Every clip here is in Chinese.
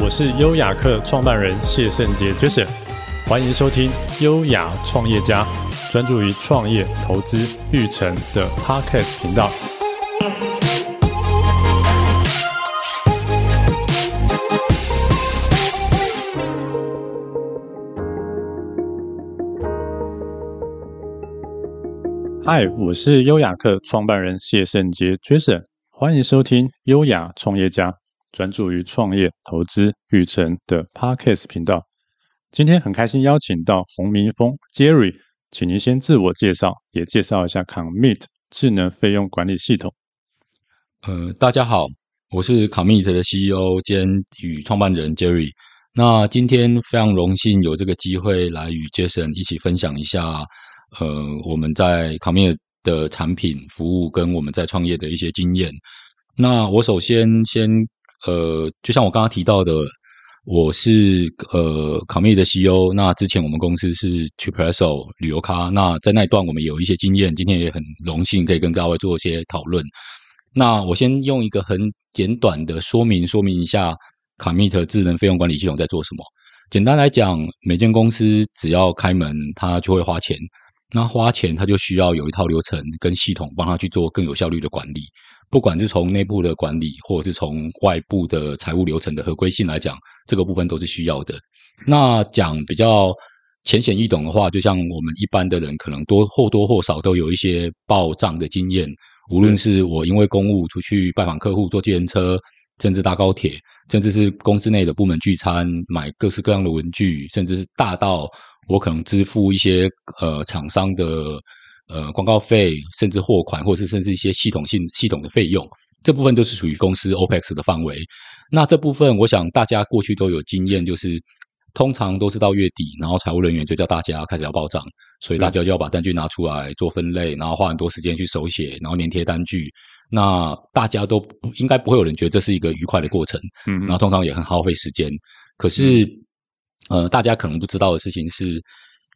我是优雅客创办人谢圣杰 Jason，欢迎收听优雅创业家，专注于创业、投资、育成的 Podcast 频道。嗨，我是优雅客创办人谢圣杰 Jason，欢迎收听优雅创业家。专注于创业、投资、育成的 Podcast 频道。今天很开心邀请到洪明峰 Jerry，请您先自我介绍，也介绍一下 Commit 智能费用管理系统。呃，大家好，我是 Commit 的 CEO 兼与创办人 Jerry。那今天非常荣幸有这个机会来与 Jason 一起分享一下，呃，我们在 Commit 的产品服务跟我们在创业的一些经验。那我首先先。呃，就像我刚刚提到的，我是呃 Commit 的 CEO。那之前我们公司是 Tripadvisor 旅游咖。那在那一段我们有一些经验，今天也很荣幸可以跟各位做一些讨论。那我先用一个很简短的说明说明一下 Commit 智能费用管理系统在做什么。简单来讲，每间公司只要开门，它就会花钱。那花钱，它就需要有一套流程跟系统帮它去做更有效率的管理。不管是从内部的管理，或者是从外部的财务流程的合规性来讲，这个部分都是需要的。那讲比较浅显易懂的话，就像我们一般的人，可能多或多或少都有一些报账的经验。无论是我因为公务出去拜访客户、坐计程车，甚至搭高铁，甚至是公司内的部门聚餐、买各式各样的文具，甚至是大到我可能支付一些呃厂商的。呃，广告费，甚至货款，或是甚至一些系统性系统的费用，这部分都是属于公司 OPEX 的范围。那这部分，我想大家过去都有经验，就是通常都是到月底，然后财务人员就叫大家开始要报账，所以大家就要把单据拿出来做分类，然后花很多时间去手写，然后粘贴单据。那大家都应该不会有人觉得这是一个愉快的过程，嗯，然后通常也很耗费时间。可是，呃，大家可能不知道的事情是，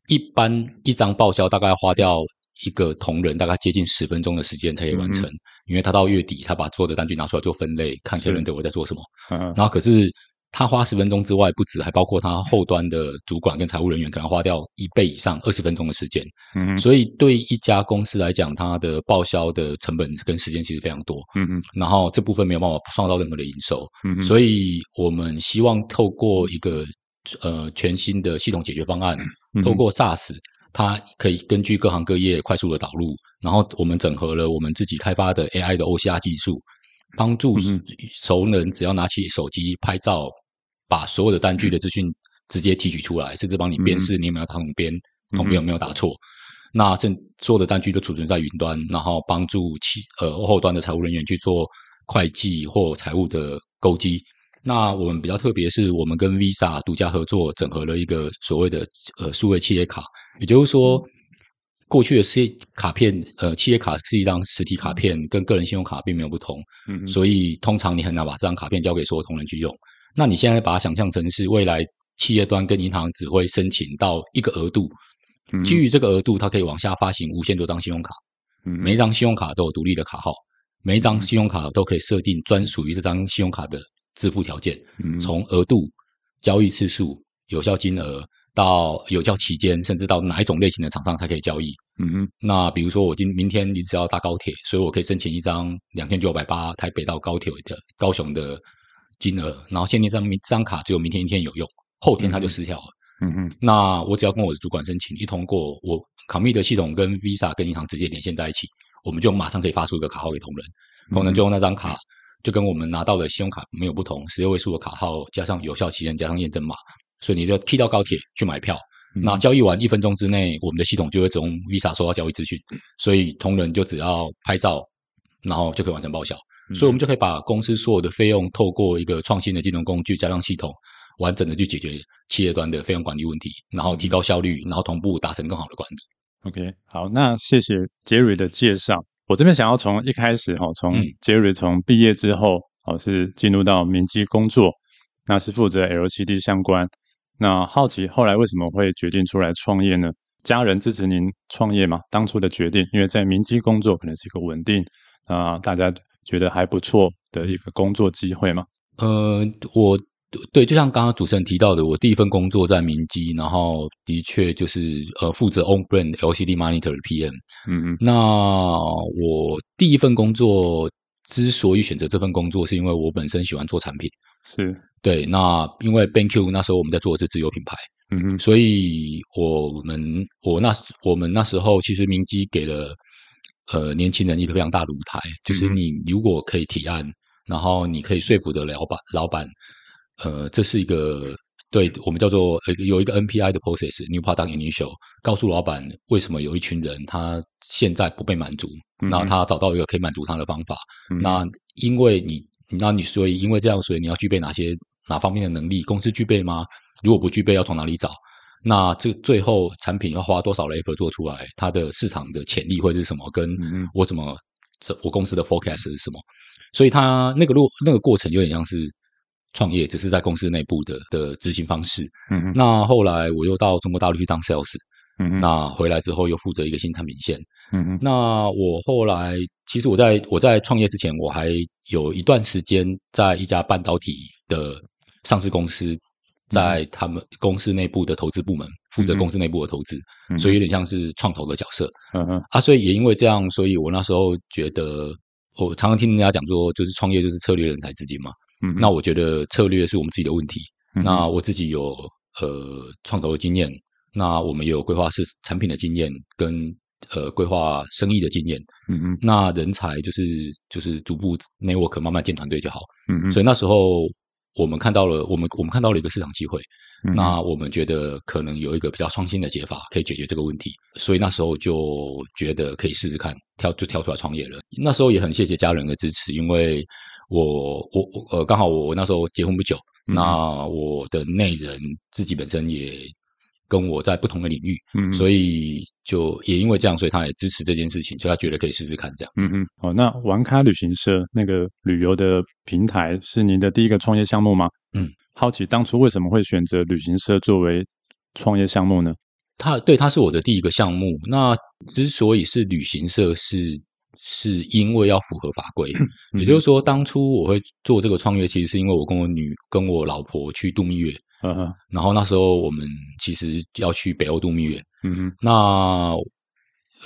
一般一张报销大概要花掉。一个同仁大概接近十分钟的时间才可以完成，嗯，因为他到月底，他把所有的单据拿出来做分类，看客人对我在做什么。嗯，然后可是他花十分钟之外，不止，还包括他后端的主管跟财务人员可能花掉一倍以上二十分钟的时间。嗯，所以对一家公司来讲，它的报销的成本跟时间其实非常多。嗯嗯，然后这部分没有办法创造任何的营收。嗯，所以我们希望透过一个呃全新的系统解决方案，嗯，透过 SaaS。它可以根据各行各业快速的导入，然后我们整合了我们自己开发的 AI 的 OCR 技术，帮助熟人只要拿起手机拍照，把所有的单据的资讯直接提取出来，甚至帮你辨识你有没有打统编，统编有没有打错。那这所有的单据都储存在云端，然后帮助其呃后端的财务人员去做会计或财务的勾稽。那我们比较特别，是我们跟 Visa 独家合作，整合了一个所谓的呃数位企业卡，也就是说，过去的企业卡片，呃，企业卡是一张实体卡片，跟个人信用卡并没有不同，嗯，所以通常你很难把这张卡片交给所有同仁去用。那你现在把它想象成是未来企业端跟银行只会申请到一个额度，基于这个额度，它可以往下发行无限多张信用卡，嗯，每一张信用卡都有独立的卡号，每一张信用卡都可以设定专属于这张信用卡的。支付条件，从额度、交易次数、有效金额到有效期间，甚至到哪一种类型的厂商才可以交易。嗯哼，那比如说我今明天你只要搭高铁，所以我可以申请一张两千九百八台北到高铁的高雄的金额，然后现在这张这张卡只有明天一天有用，后天它就失效了。嗯哼，那我只要跟我的主管申请，一通过，我 Commit 的系统跟 Visa 跟银行直接连线在一起，我们就马上可以发出一个卡号给同仁，同仁就用那张卡。就跟我们拿到的信用卡没有不同，十六位数的卡号加上有效期限加上验证码，所以你就踢到高铁去买票。嗯、那交易完一分钟之内，我们的系统就会从 Visa 收到交易资讯，所以同仁就只要拍照，然后就可以完成报销。嗯、所以我们就可以把公司所有的费用透过一个创新的金融工具加上系统，完整的去解决企业端的费用管理问题，然后提高效率，然后同步达成更好的管理。OK，好，那谢谢 Jerry 的介绍。我这边想要从一开始哈，从 Jerry 从毕业之后哦，是进入到明基工作，那是负责 LCD 相关。那好奇后来为什么会决定出来创业呢？家人支持您创业吗？当初的决定，因为在明基工作可能是一个稳定啊，大家觉得还不错的一个工作机会嘛。呃，我对，就像刚刚主持人提到的，我第一份工作在明基，然后的确就是呃负责 on brand LCD monitor 的 PM。嗯嗯，那我第一份工作之所以选择这份工作，是因为我本身喜欢做产品。是对，那因为 BenQ 那时候我们在做的是自有品牌。嗯嗯，所以我们我那我们那时候其实明基给了呃年轻人一个非常大的舞台，就是你如果可以提案，然后你可以说服的老板老板。呃，这是一个对我们叫做呃有一个 NPI 的 process，New Product Initial，告诉老板为什么有一群人他现在不被满足，那、嗯、他找到一个可以满足他的方法。嗯、那因为你，那你所以因为这样，所以你要具备哪些哪方面的能力？公司具备吗？如果不具备，要从哪里找？那这最后产品要花多少 effort 做出来？它的市场的潜力会是什么？跟我怎么这我公司的 forecast 是什么？所以他那个路那个过程有点像是。创业只是在公司内部的的执行方式。嗯嗯。那后来我又到中国大陆去当 sales。嗯嗯。那回来之后又负责一个新产品线。嗯嗯。那我后来其实我在我在创业之前，我还有一段时间在一家半导体的上市公司，在他们公司内部的投资部门负责公司内部的投资，嗯嗯。所以有点像是创投的角色。嗯嗯。啊，所以也因为这样，所以我那时候觉得，我常常听人家讲说，就是创业就是策略人才资金嘛。嗯，那我觉得策略是我们自己的问题。嗯、那我自己有呃创投的经验，那我们也有规划是产品的经验，跟呃规划生意的经验。嗯嗯，那人才就是就是逐步 network 慢慢建团队就好。嗯嗯，所以那时候我们看到了，我们我们看到了一个市场机会。嗯，那我们觉得可能有一个比较创新的解法可以解决这个问题，所以那时候就觉得可以试试看，跳就跳出来创业了。那时候也很谢谢家人的支持，因为。我我我呃，刚好我那时候结婚不久，嗯、那我的内人自己本身也跟我在不同的领域，嗯，所以就也因为这样，所以他也支持这件事情，所以他觉得可以试试看这样。嗯嗯，哦，那玩咖旅行社那个旅游的平台是您的第一个创业项目吗？嗯，好奇当初为什么会选择旅行社作为创业项目呢？他对，他是我的第一个项目。那之所以是旅行社是。是因为要符合法规，也就是说，当初我会做这个创业，其实是因为我跟我女、跟我老婆去度蜜月，嗯哼，然后那时候我们其实要去北欧度蜜月，嗯哼，那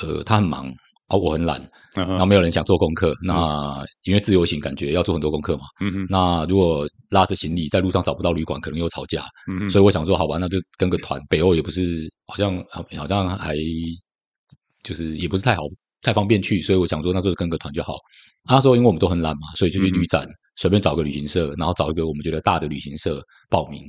呃，他很忙啊，我很懒，然后没有人想做功课，那因为自由行感觉要做很多功课嘛，嗯哼，那如果拉着行李在路上找不到旅馆，可能又吵架，嗯哼，所以我想说，好吧，那就跟个团，北欧也不是好像好像还就是也不是太好。太方便去，所以我想说那时候跟个团就好。那时候因为我们都很懒嘛，所以就去旅展随便找个旅行社，然后找一个我们觉得大的旅行社报名。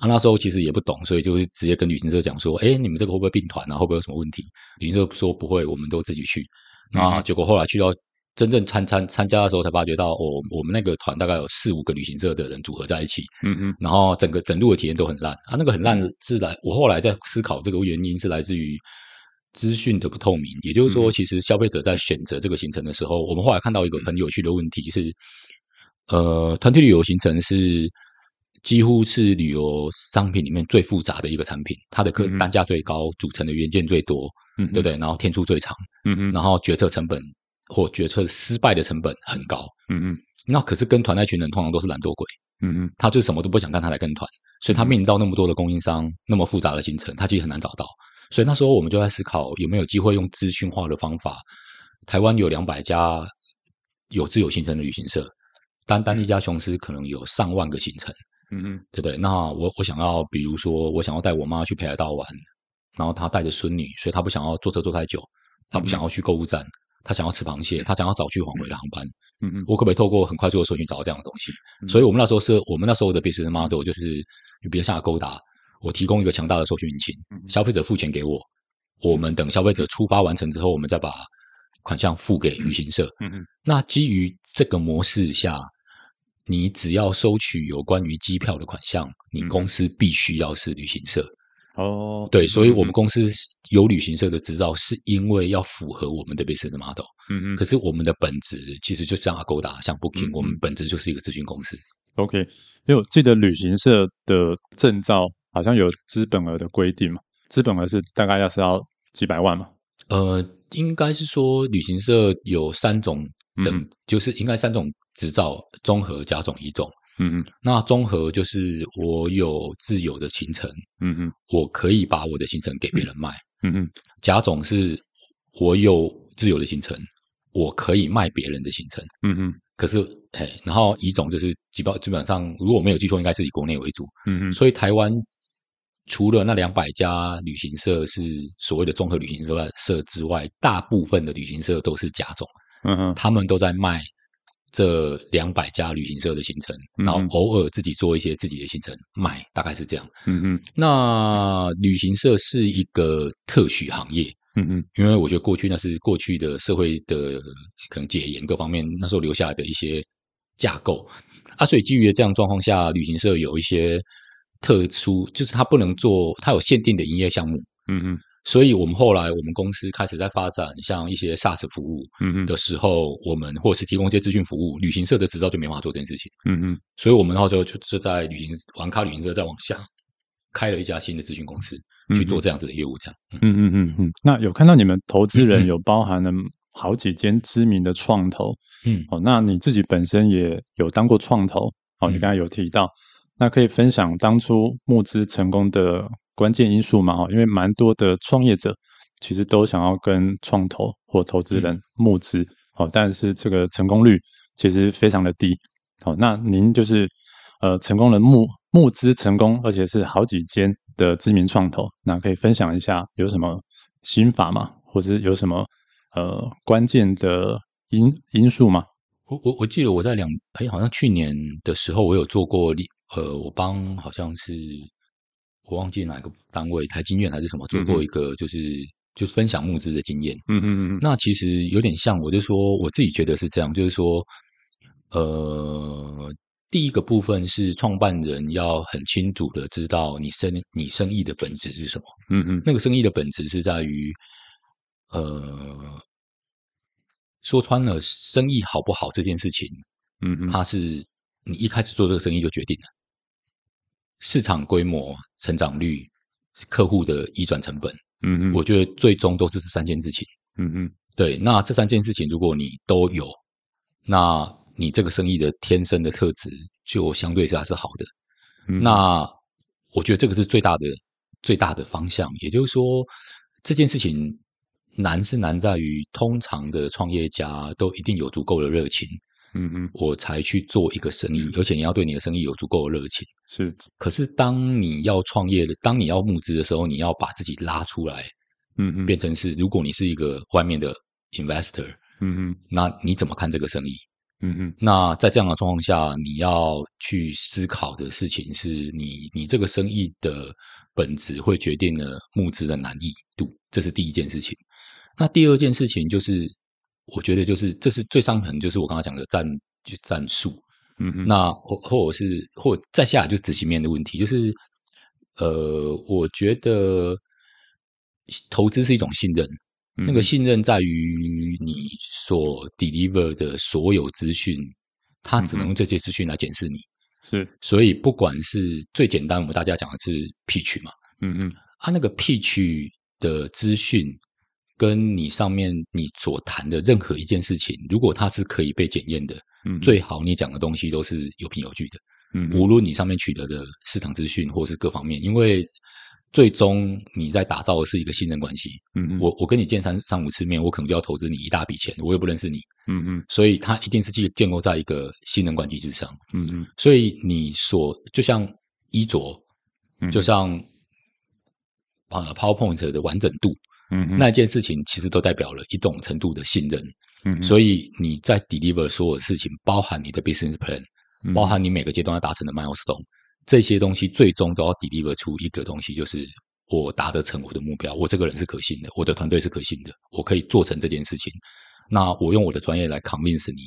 啊，那时候其实也不懂，所以就是直接跟旅行社讲说：“哎，你们这个会不会并团啊？会不会有什么问题？”旅行社说不会，我们都自己去。那结果后来去到真正参参参加的时候，才发觉到哦，我们那个团大概有四五个旅行社的人组合在一起。嗯嗯。然后整个整路的体验都很烂啊，那个很烂是来我后来在思考这个原因是来自于。资讯的不透明，也就是说，其实消费者在选择这个行程的时候，嗯、我们后来看到一个很有趣的问题是，呃，团体旅游行程是几乎是旅游商品里面最复杂的一个产品，它的客单价最高，嗯、组成的元件最多，嗯，对不对？然后天数最长，嗯嗯，然后决策成本或决策失败的成本很高，嗯嗯，那可是跟团那群人通常都是懒惰鬼，嗯嗯，他就什么都不想干，他来跟团，所以他面临到那么多的供应商，那么复杂的行程，他其实很难找到。所以那时候我们就在思考有没有机会用资讯化的方法。台湾有两百家有自由行程的旅行社，单单一家雄狮可能有上万个行程，嗯嗯，对不对？那我我想要，比如说我想要带我妈去北海道玩，然后她带着孙女，所以她不想要坐车坐太久，她不想要去购物站，她想要吃螃蟹，她想要早去晚回的航班，嗯嗯，我可不可以透过很快速的搜寻找到这样的东西？所以我们那时候是我们那时候的 business model 就是比较像勾搭。我提供一个强大的搜寻引擎，消费者付钱给我，我们等消费者出发完成之后，我们再把款项付给旅行社。嗯嗯。那基于这个模式下，你只要收取有关于机票的款项，你公司必须要是旅行社。哦，对，所以我们公司有旅行社的执照，是因为要符合我们的 business model。嗯嗯。可是我们的本质其实就像 Agoda，像 Booking，我们本质就是一个咨询公司。OK，因为我记得旅行社的证照。好像有资本额的规定嘛？资本额是大概要是要几百万嘛？呃，应该是说旅行社有三种等，嗯、就是应该三种执照综合甲种乙种。嗯嗯，那综合就是我有自由的行程，嗯嗯，我可以把我的行程给别人卖，嗯嗯，甲种是我有自由的行程，我可以卖别人的行程，嗯嗯，可是，哎，然后乙种就是基本基本上，如果没有记错，应该是以国内为主，嗯嗯，所以台湾除了那两百家旅行社是所谓的综合旅行社社之外，大部分的旅行社都是甲种，嗯嗯，他们都在卖。这两百家旅行社的行程，然后偶尔自己做一些自己的行程卖，大概是这样。嗯嗯，那旅行社是一个特许行业。嗯嗯，因为我觉得过去那是过去的社会的可能解严各方面那时候留下来的一些架构啊，所以基于这样状况下，旅行社有一些特殊，就是它不能做，它有限定的营业项目。嗯嗯。所以，我们后来我们公司开始在发展像一些 SaaS 服务的时候，嗯、我们或是提供一些资讯服务，旅行社的执照就没办法做这件事情。嗯嗯，所以我们那时候就是在旅行玩咖旅行社再往下开了一家新的咨询公司去做这样子的业务，这样。嗯嗯嗯嗯。那有看到你们投资人有包含了好几间知名的创投，嗯，哦，那你自己本身也有当过创投，哦，你刚才有提到，那可以分享当初募资成功的。关键因素嘛，哈，因为蛮多的创业者其实都想要跟创投或投资人募资，哦，但是这个成功率其实非常的低，好，那您就是呃成功的募募资成功，而且是好几间的知名创投，那可以分享一下有什么心法吗？或是有什么呃关键的因因素吗？我我我记得我在两哎，好像去年的时候我有做过，呃，我帮好像是。我忘记哪个单位，台经院还是什么，做过一个就是、嗯、就是分享募资的经验。嗯嗯嗯。那其实有点像，我就说我自己觉得是这样，就是说，呃，第一个部分是创办人要很清楚的知道你生你生意的本质是什么。嗯嗯。那个生意的本质是在于，呃，说穿了，生意好不好这件事情，嗯嗯，它是你一开始做这个生意就决定了。市场规模、成长率、客户的移转成本，嗯嗯，我觉得最终都是这三件事情，嗯嗯，对。那这三件事情，如果你都有，那你这个生意的天生的特质就相对下是好的。嗯、那我觉得这个是最大的最大的方向。也就是说，这件事情难是难在于，通常的创业家都一定有足够的热情。嗯嗯，我才去做一个生意，而且你要对你的生意有足够的热情。是，可是当你要创业的，当你要募资的时候，你要把自己拉出来，嗯嗯，变成是，如果你是一个外面的 investor，嗯嗯，那你怎么看这个生意？嗯嗯，那在这样的状况下，你要去思考的事情是你，你这个生意的本质会决定了募资的难易度，这是第一件事情。那第二件事情就是。我觉得就是这是最上层，就是我刚刚讲的战就战术，嗯嗯，那或或者是或者再下来就是执行面的问题，就是呃，我觉得投资是一种信任，嗯、那个信任在于你所 deliver 的所有资讯，它只能用这些资讯来检视你，是、嗯，所以不管是最简单，我们大家讲的是 pitch 嘛，嗯嗯，它、啊、那个 pitch 的资讯。跟你上面你所谈的任何一件事情，如果它是可以被检验的，嗯，最好你讲的东西都是有凭有据的，嗯，无论你上面取得的市场资讯或是各方面，因为最终你在打造的是一个信任关系，嗯，我我跟你见三三五次面，我可能就要投资你一大笔钱，我又不认识你，嗯嗯，所以它一定是建建构在一个信任关系之上，嗯嗯，所以你所就像衣着，就像啊 PowerPoint 的完整度。嗯，那一件事情其实都代表了一种程度的信任。嗯，所以你在 deliver 所有事情，包含你的 business plan，包含你每个阶段要达成的 milestone，这些东西最终都要 deliver 出一个东西，就是我达得成我的目标，我这个人是可信的，我的团队是可信的，我可以做成这件事情。那我用我的专业来 convince 你，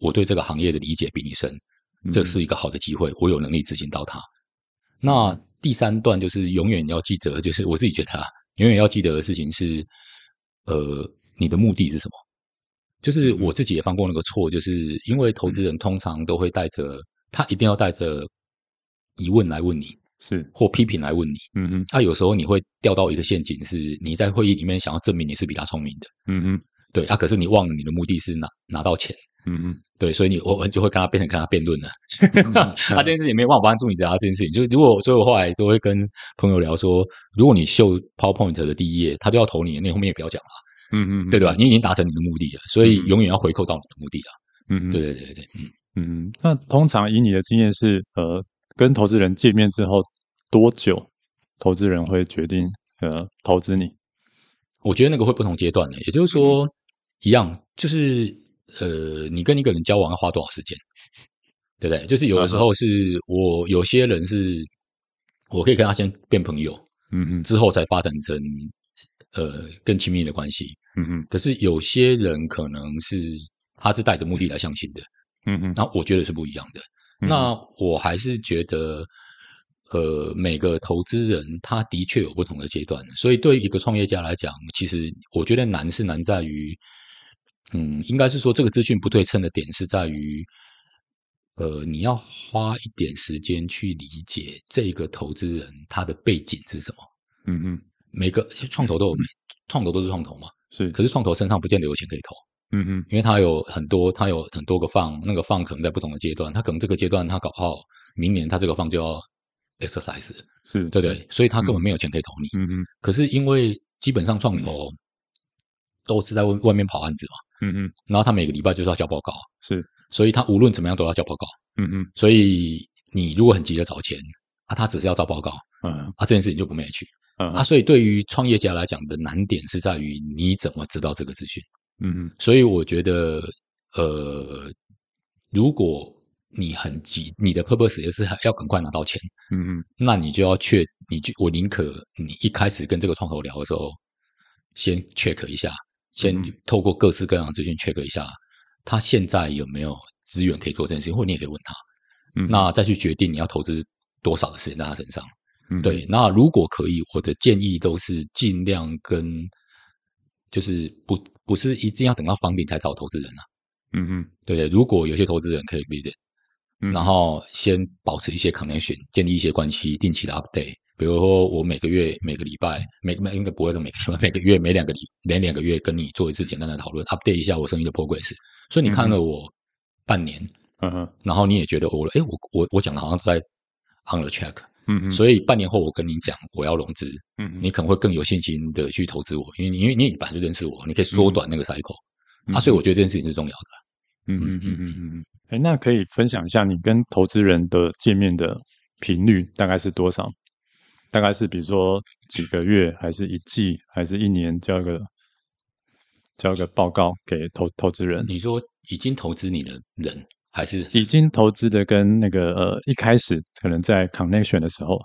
我对这个行业的理解比你深，这是一个好的机会，我有能力执行到它。那第三段就是永远要记得，就是我自己觉得啊。永远要记得的事情是，呃，你的目的是什么？就是我自己也犯过那个错，就是因为投资人通常都会带着他一定要带着疑问来问你，是。或批评来问你，嗯嗯，他有时候你会掉到一个陷阱，是你在会议里面想要证明你是比他聪明的，嗯嗯，对啊，可是你忘了你的目的是拿拿到钱，嗯嗯，对，所以你我就会跟他变成跟他辩论了。他这件事情没有办法帮助你，只要 这件事情，就是如果所以我后来都会跟朋友聊说，如果你秀 PowerPoint 的第一页，他就要投你，那后面也不要讲了。嗯嗯，对对吧？你已经达成你的目的了，所以永远要回扣到你的目的啊。嗯嗯，对对对对，嗯嗯。那通常以你的经验是，呃，跟投资人见面之后多久，投资人会决定呃投资你？我觉得那个会不同阶段的，也就是说，一样就是呃，你跟一个人交往要花多少时间，对不对？就是有的时候是我有些人是，我可以跟他先变朋友，嗯嗯，之后才发展成。呃，更亲密的关系，嗯嗯，可是有些人可能是他是带着目的来相亲的，嗯嗯，那我觉得是不一样的。嗯、那我还是觉得，呃，每个投资人他的确有不同的阶段，所以对于一个创业家来讲，其实我觉得难是难在于，嗯，应该是说这个资讯不对称的点是在于，呃，你要花一点时间去理解这个投资人他的背景是什么，嗯嗯。每个创投都有，创投都是创投嘛，是。可是创投身上不见得有钱可以投，嗯嗯，因为他有很多，他有很多个 fund，那个 fund 可能在不同的阶段，他可能这个阶段他搞好，明年他这个 fund 就要 exercise，是对对，所以他根本没有钱可以投你，嗯嗯。可是因为基本上创投都是在外外面跑案子嘛，嗯嗯，然后他每个礼拜就是要交报告，是，所以他无论怎么样都要交报告，嗯嗯。所以你如果很急着找钱，啊，他只是要交报告，嗯，啊，这件事情就不 match。嗯。啊，所以对于创业家来讲的难点是在于你怎么知道这个资讯？嗯嗯，所以我觉得，呃，如果你很急，你的 purpose 也是要赶快拿到钱，嗯嗯，那你就要确，你就我宁可你一开始跟这个创投聊的时候，先 check 一下，先透过各式各样的资讯 check 一下，他现在有没有资源可以做这件事情，或者你也可以问他，嗯，那再去决定你要投资多少的时间在他身上。嗯，对，那如果可以，我的建议都是尽量跟，就是不不是一定要等到 funding 才找投资人啊。嗯嗯，对对，如果有些投资人可以 visit，嗯，然后先保持一些 connection，建立一些关系，定期的 update。比如说，我每个月、每个礼拜、每每应该不会说每个 每个月、每两个礼每两个月跟你做一次简单的讨论，update 一下我生意的 progress。所以你看了我半年，嗯哼，然后你也觉得我，哎，我我我讲的好像在 on the track。嗯嗯，所以半年后我跟你讲我要融资，嗯，你可能会更有信心的去投资我，因为你因为你本来就认识我，你可以缩短那个 cycle，嗯，啊，所以我觉得这件事情是重要的。嗯嗯。嗯嗯嗯嗯，哎，那可以分享一下你跟投资人的见面的频率大概是多少？大概是比如说几个月，还是一季，还是一年交一个交一个报告给投投资人？你说已经投资你的人？还是已经投资的跟那个呃一开始可能在 connection 的时候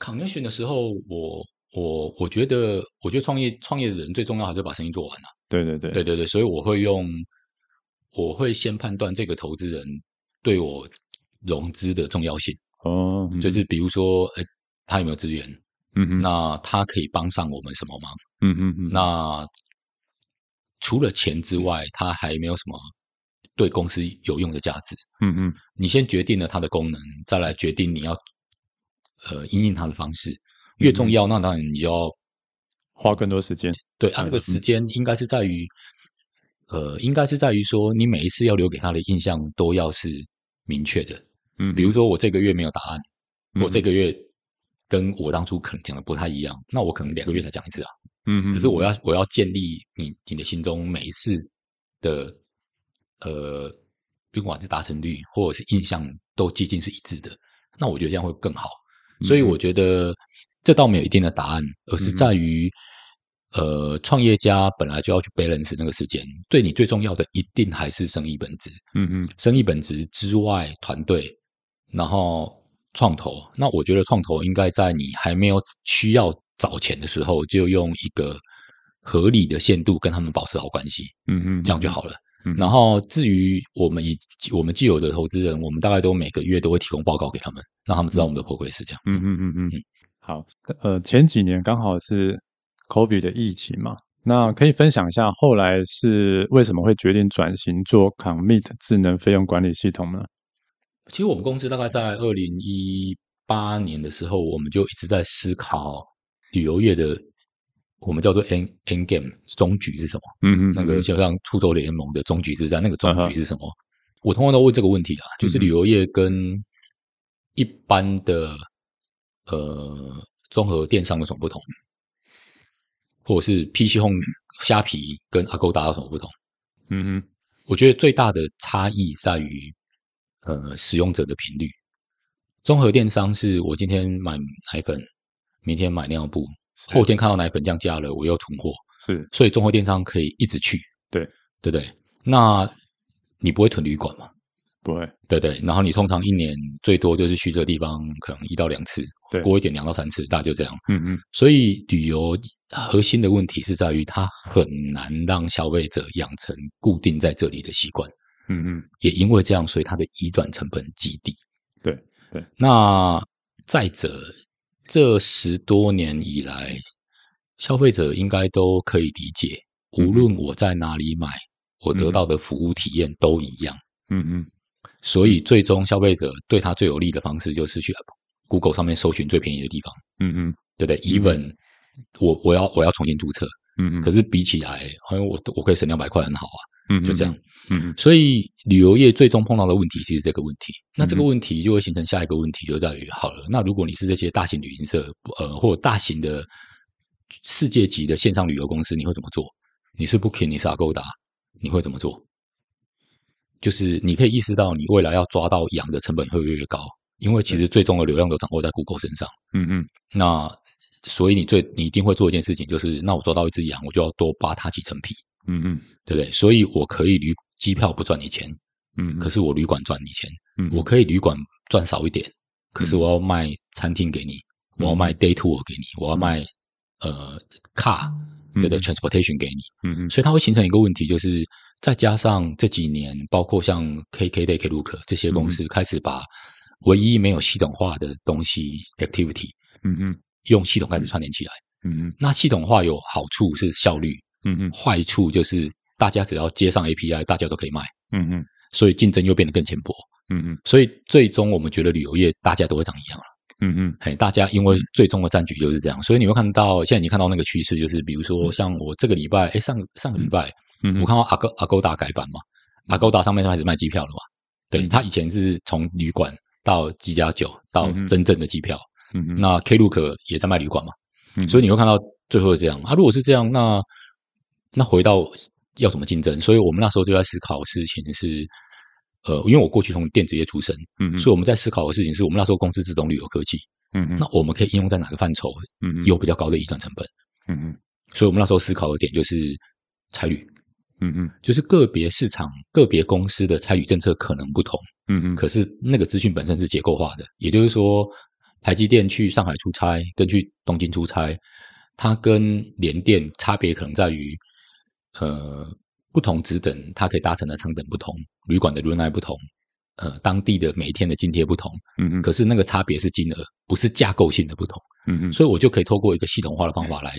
，connection 的时候，我我我觉得我觉得创业创业的人最重要还是把生意做完了。对对对对对对，所以我会用我会先判断这个投资人对我融资的重要性哦，嗯、就是比如说诶他有没有资源，嗯嗯，那他可以帮上我们什么忙，嗯嗯嗯，那除了钱之外，他还没有什么。对公司有用的价值，嗯嗯，你先决定了它的功能，再来决定你要呃因应它的方式。越重要，那当然你就要花更多时间。对，啊，那个时间应该是在于，呃，应该是在于说，你每一次要留给他的印象都要是明确的。嗯，比如说我这个月没有答案，我这个月跟我当初可能讲的不太一样，那我可能两个月才讲一次啊。嗯嗯，可是我要我要建立你你的心中每一次的。呃，不管是达成率或者是印象都接近是一致的，那我觉得这样会更好。所以我觉得这倒没有一定的答案，而是在于，呃，创业家本来就要去 balance 那个时间，对你最重要的一定还是生意本质。嗯嗯，生意本质之外，团队，然后创投。那我觉得创投应该在你还没有需要找钱的时候，就用一个合理的限度跟他们保持好关系。嗯嗯，这样就好了。嗯然后，至于我们以我们既有的投资人，我们大概都每个月都会提供报告给他们，让他们知道我们的回馈是这样。嗯嗯嗯嗯嗯。好，呃，前几年刚好是 COVID 的疫情嘛，那可以分享一下后来是为什么会决定转型做 Commit 智能费用管理系统呢？其实我们公司大概在二零一八年的时候，我们就一直在思考旅游业的我们叫做 end end game 终局是什么？嗯嗯，那个就像出走联盟的终局之战，那个终局是什么？嗯、我通常都问这个问题啊，就是旅游业跟一般的呃综合电商有什么不同？或者是 PC Home 虾皮跟 Agoda 有什么不同？嗯哼，我觉得最大的差异在于呃使用者的频率。综合电商是我今天买奶粉，明天买尿布，后天看到奶粉降价了，我又囤货。是，所以综合电商可以一直去。对，对不对？那你不会囤旅馆吗？不会，对对，然后你通常一年最多就是去这个地方，可能一到两次，对，多一点两到三次，大概就这样。嗯嗯。所以旅游核心的问题是在于，它很难让消费者养成固定在这里的习惯。嗯嗯。也因为这样，所以它的移转成本极低。对对。那再者，这十多年以来，消费者应该都可以理解，无论我在哪里买，我得到的服务体验都一样。嗯嗯。所以，最终消费者对他最有利的方式就是去 Google 上面搜寻最便宜的地方。嗯嗯，对不对？Even 我我要我要重新注册。嗯嗯。可是比起来，好像我我可以省两百块，很好啊。嗯，就这样。嗯嗯。所以旅游业最终碰到的问题，其实这个问题。那这个问题就会形成下一个问题，就在于：好了，那如果你是这些大型旅行社，呃，或大型的世界级的线上旅游公司，你会怎么做？你是 Booking，你是 Agoda，你会怎么做？就是你可以意识到，你未来要抓到羊的成本会越来越高，因为其实最终的流量都掌握在 Google 身上。嗯嗯。那所以你最你一定会做一件事情，就是那我抓到一只羊，我就要多扒它几层皮。嗯嗯，对不对？所以我可以旅机票不赚你钱，嗯，可是我旅馆赚你钱。嗯，我可以旅馆赚少一点，可是我要卖餐厅给你，我要卖 day tour 给你，我要卖呃 car 对的 transportation 给你。嗯嗯。所以它会形成一个问题，就是。再加上这几年，包括像 KKday、Klook 这些公司开始把唯一没有系统化的东西 activity，嗯嗯，用系统开始串联起来，嗯嗯，那系统化有好处是效率，嗯嗯，坏处就是大家只要接上 API，大家都可以卖，嗯嗯，所以竞争又变得更浅薄，嗯嗯，所以最终我们觉得旅游业大家都会长一样了，嗯嗯，嘿，大家因为最终的战局就是这样，所以你会看到现在你看到那个趋势，就是比如说像我这个礼拜，哎，上上个礼拜。嗯，我看到阿勾阿勾达改版嘛，阿勾达上面就开始卖机票了嘛。对，他以前是从旅馆到机加酒到真正的机票。嗯嗯。那 Klook 也在卖旅馆嘛。嗯。所以你会看到最后是这样啊。如果是这样，那那回到要怎么竞争？所以我们那时候就在思考的事情是，呃，因为我过去从电子业出身，嗯，所以我们在思考的事情是我们那时候公司自动旅游科技，嗯嗯。那我们可以应用在哪个范畴？嗯，有比较高的移转成本。嗯嗯。所以我们那时候思考的点就是差旅。嗯嗯，就是个别市场、个别公司的差旅政策可能不同，嗯嗯，可是那个资讯本身是结构化的，也就是说，台积电去上海出差跟去东京出差，它跟联电差别可能在于，呃，不同职等它可以搭乘的舱等不同，旅馆的 room night 不同，呃，当地的每一天的津贴不同，嗯嗯，可是那个差别是金额，不是架构性的不同，嗯嗯，所以我就可以透过一个系统化的方法来。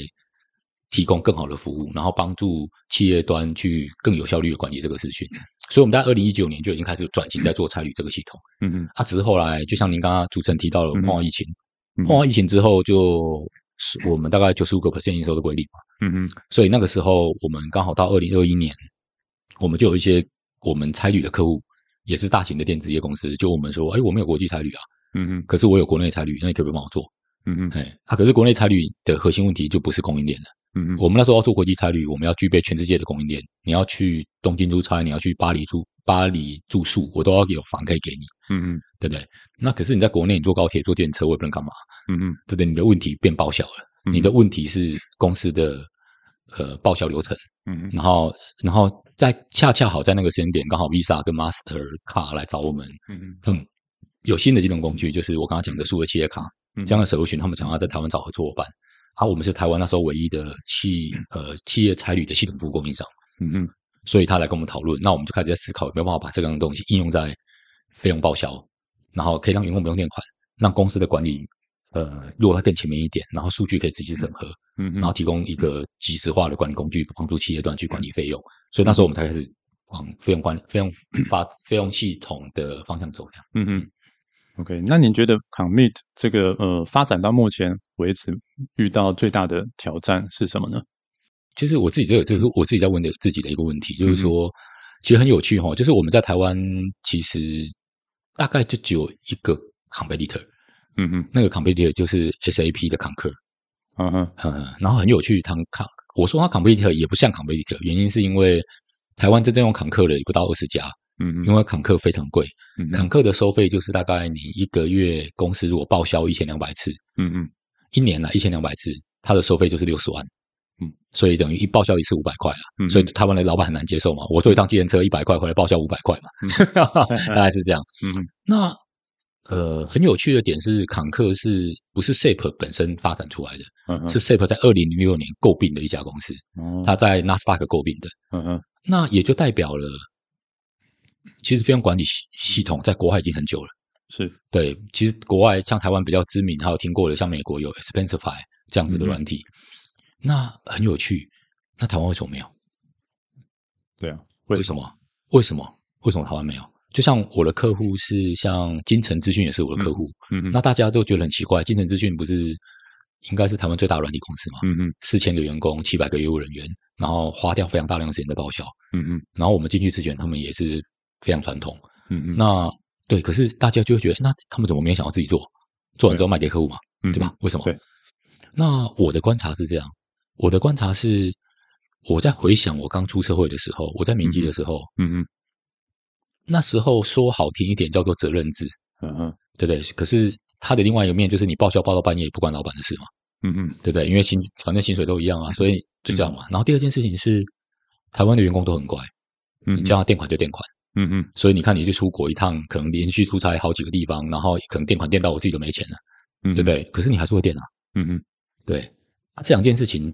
提供更好的服务，然后帮助企业端去更有效率的管理这个资讯。所以我们在二零一九年就已经开始转型在做差旅这个系统。嗯嗯，啊，只是后来就像您刚刚主持人提到了碰到疫情，碰到疫情之后，就我们大概九十五个 percent 营收的归零嘛。嗯嗯，所以那个时候我们刚好到二零二一年，我们就有一些我们差旅的客户，也是大型的电子业公司，就我们说，哎，我们有国际差旅啊。嗯嗯，可是我有国内差旅，那你可不可以帮我做？嗯嗯，哎，啊，可是国内差旅的核心问题就不是供应链了。嗯嗯，我们那时候要做国际差旅，我们要具备全世界的供应链。你要去东京出差，你要去巴黎住巴黎住宿，我都要有房可以给你。嗯嗯，对不对？那可是你在国内，你坐高铁、坐电车，我也不能干嘛。嗯嗯，对不对？你的问题变报销了。你的问题是公司的呃报销流程。嗯嗯，然后然后在恰恰好在那个时间点，刚好 Visa 跟 Master 卡来找我们。嗯嗯，嗯，有新的金融工具，就是我刚刚讲的数位企业卡，这样的 solution，他们想要在台湾找合作伙伴。好、啊，我们是台湾那时候唯一的企呃企业差旅的系统服务供应商，嗯嗯，所以他来跟我们讨论，那我们就开始在思考有没有办法把这个东西应用在费用报销，然后可以让员工不用垫款，让公司的管理呃落在更前面一点，然后数据可以直接整合，嗯嗯，然后提供一个即时化的管理工具，帮助企业端去管理费用，所以那时候我们才开始往费用管理、费用发、费用系统的方向走，这样，嗯嗯。OK，那您觉得 Commit 这个呃发展到目前为止遇到最大的挑战是什么呢？其实我自己这个这个我自己在问的自己的一个问题，就是说，嗯、其实很有趣哈，就是我们在台湾其实大概就只有一个 competitor，嗯嗯，那个 competitor 就是 SAP 的 Concur，嗯哼嗯，然后很有趣，他康我说他 competitor 也不像 competitor，原因是因为台湾真正用 Concur 的也不到二十家。嗯，因为坎克非常贵，嗯，康克的收费就是大概你一个月公司如果报销一千两百次，嗯嗯，一年呢一千两百次，它的收费就是六十万，嗯，所以等于一报销一次五百块啊，嗯，所以台湾的老板很难接受嘛，我坐一趟计程车一百块回来报销五百块嘛，嗯、大概是这样，嗯，那呃很有趣的点是，坎克是不是 SAP 本身发展出来的？嗯，是 SAP 在二零零六年诟病的一家公司，哦，它在纳斯达克购并的，嗯嗯，那也就代表了。其实费用管理系系统在国外已经很久了，是对。其实国外像台湾比较知名，还有听过的，像美国有 Expensify 这样子的软体，嗯、那很有趣。那台湾为什么没有？对啊，为什么？为什么？为什么台湾没有？就像我的客户是像金城资讯，也是我的客户。嗯嗯。那大家都觉得很奇怪，金城资讯不是应该是台湾最大的软体公司吗？嗯嗯。四千个员工，七百个业务人员，然后花掉非常大量的时间在报销。嗯嗯。然后我们进去之前，他们也是。非常传统，嗯嗯，那对，可是大家就会觉得，那他们怎么没有想要自己做？做完之后卖给客户嘛，对，对吧？为什么？对。那我的观察是这样，我的观察是，我在回想我刚出社会的时候，我在民基的时候，嗯嗯，那时候说好听一点叫做责任制，嗯嗯，对不对？可是他的另外一个面就是你报销报到半夜也不关老板的事嘛，嗯嗯，对不对？因为薪反正薪水都一样啊，所以就这样嘛。然后第二件事情是，台湾的员工都很乖，嗯，你叫他垫款就垫款。嗯嗯，所以你看，你去出国一趟，可能连续出差好几个地方，然后可能垫款垫到我自己都没钱了，嗯，对不对？可是你还是会垫啊，嗯嗯，对。啊，这两件事情，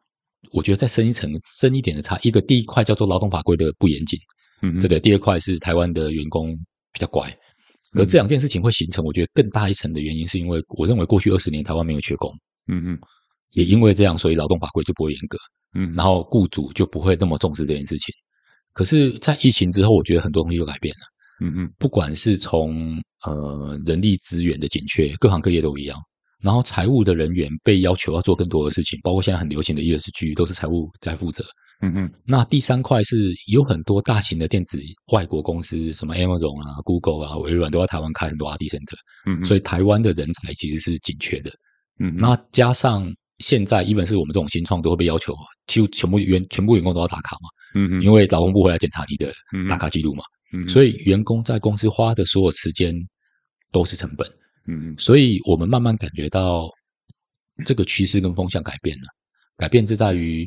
我觉得再深一层、深一点的差，一个第一块叫做劳动法规的不严谨，嗯，对不对？第二块是台湾的员工比较乖，而这两件事情会形成，我觉得更大一层的原因，是因为我认为过去二十年台湾没有缺工，嗯嗯，也因为这样，所以劳动法规就不会严格，嗯，然后雇主就不会那么重视这件事情。可是，在疫情之后，我觉得很多东西都改变了。嗯嗯，不管是从呃人力资源的紧缺，各行各业都一样。然后财务的人员被要求要做更多的事情，包括现在很流行的 ESG，都是财务在负责。嗯嗯。那第三块是有很多大型的电子外国公司，什么 Amazon 啊、Google 啊、微软都在台湾开很多 R&D center。嗯嗯。所以台湾的人才其实是紧缺的。嗯。那加上现在，一本是我们这种新创都会被要求，几乎全部员全部员工都要打卡嘛。嗯嗯，因为劳工部会来检查你的打卡记录嘛，嗯，所以员工在公司花的所有时间都是成本，嗯嗯，所以我们慢慢感觉到这个趋势跟风向改变了，改变是在于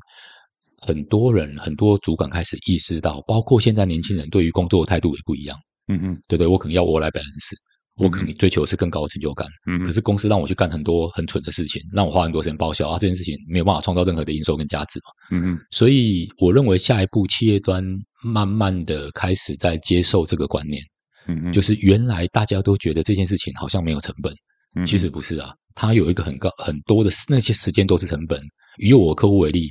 很多人很多主管开始意识到，包括现在年轻人对于工作的态度也不一样，嗯嗯，对对，我可能要我来本事。我可能追求的是更高的成就感，嗯，可是公司让我去干很多很蠢的事情，让我花很多时间报销啊，这件事情没有办法创造任何的营收跟价值嘛，嗯嗯，所以我认为下一步企业端慢慢的开始在接受这个观念，嗯嗯，就是原来大家都觉得这件事情好像没有成本，嗯，其实不是啊，它有一个很高很多的那些时间都是成本。以我客户为例，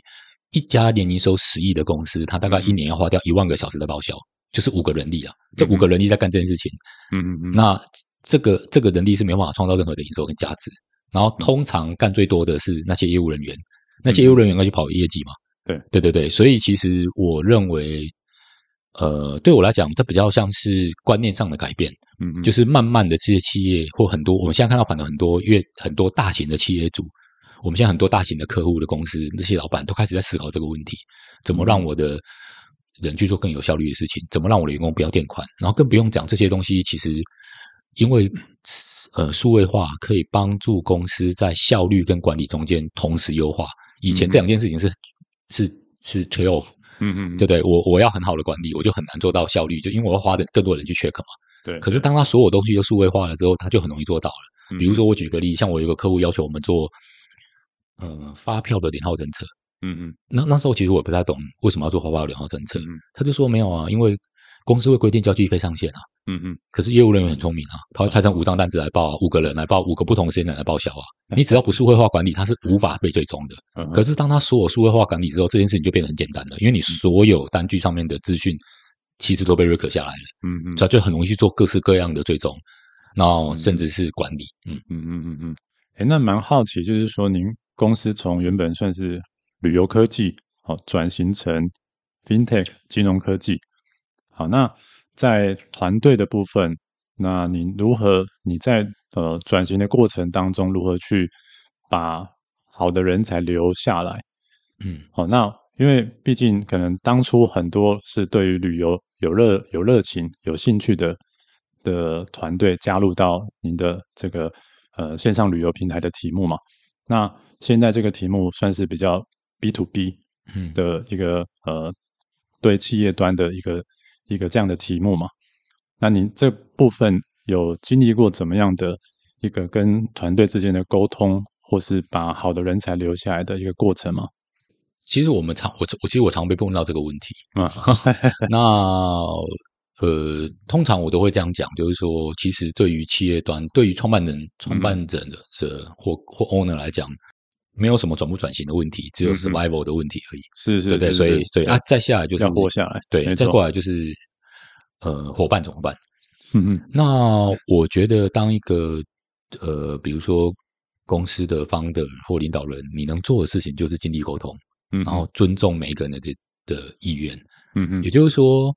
一家年营收十亿的公司，它大概一年要花掉一万个小时的报销，就是五个人力啊，这五个人力在干这件事情，嗯嗯嗯，那。这个这个人力是没办法创造任何的营收跟价值，然后通常干最多的是那些业务人员，那些业务人员要去跑业绩嘛？对。对对对，所以其实我认为，呃，对我来讲，它比较像是观念上的改变，嗯，就是慢慢的这些企业或很多我们现在看到反正很多越很多大型的企业主，我们现在很多大型的客户的公司那些老板都开始在思考这个问题，怎么让我的人去做更有效率的事情，怎么让我的员工不要垫款，然后更不用讲这些东西其实。因为，呃，数位化可以帮助公司在效率跟管理中间同时优化。以前这两件事情是、嗯、是是 trade off，嗯嗯，对不对？我我要很好的管理，我就很难做到效率，就因为我要花的更多人去 check 嘛。对。可是当他所有东西都数位化了之后，他就很容易做到了。比如说，我举个例，像我有一个客户要求我们做，呃，发票的连号侦测。嗯嗯。那那时候其实我不太懂为什么要做发票连号政策。嗯。他就说没有啊，因为。公司会规定交际费上限啊，嗯嗯，可是业务人员很聪明啊，他会拆成五张单子来报啊，五个人来报五个不同的时间点来报销啊。你只要不数位化管理，它是无法被追踪的。嗯，可是当他所有数位化管理之后，这件事情就变得很简单了，因为你所有单据上面的资讯其实都被 record 下来了。嗯嗯，这就很容易去做各式各样的追踪。然后甚至是管理。嗯嗯嗯嗯嗯。哎，那蛮好奇，就是说您公司从原本算是旅游科技，好转型成 FinTech 金融科技。好，那在团队的部分，那你如何你在呃转型的过程当中，如何去把好的人才留下来？嗯，好，那因为毕竟可能当初很多是对于旅游有热有热情、有兴趣的的团队加入到您的这个呃线上旅游平台的题目嘛。那现在这个题目算是比较 B to B 的一个、嗯、呃对企业端的一个一个这样的题目嘛。那您这部分有经历过怎么样的一个跟团队之间的沟通，或是把好的人才留下来的一个过程吗？其实我们常我我其实我常被碰到这个问题啊。那呃，通常我都会这样讲，就是说，其实对于企业端，对于创办人、创办人的这或或 owner 来讲，没有什么转不转型的问题，只有 survival 的问题而已。是是，对对，所以所以啊，再下来就是要活下来，对，再过来就是呃，伙伴怎么办？嗯嗯。那我觉得，当一个呃，比如说公司的 founder 或领导人，你能做的事情就是尽力沟通。嗯，然后尊重每一个人的的意愿，嗯嗯，也就是说，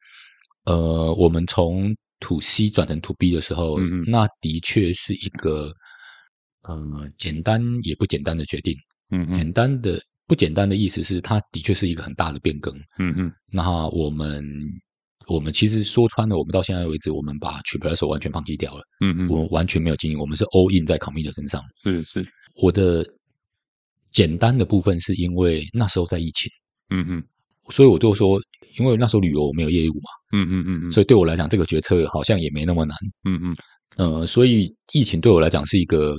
呃，我们从 to C 转成 to B 的时候，那的确是一个，呃，简单也不简单的决定，嗯嗯，简单的不简单的意思是，它的确是一个很大的变更，嗯嗯，那我们我们其实说穿了，我们到现在为止，我们把 Tripadvisor 完全放弃掉了，嗯嗯，我们完全没有经营，我们是 all in 在 Commit 的身上，是是，我的。简单的部分是因为那时候在疫情，嗯嗯，所以我就说，因为那时候旅游没有业务嘛，嗯嗯嗯嗯，所以对我来讲，这个决策好像也没那么难，嗯嗯，呃，所以疫情对我来讲是一个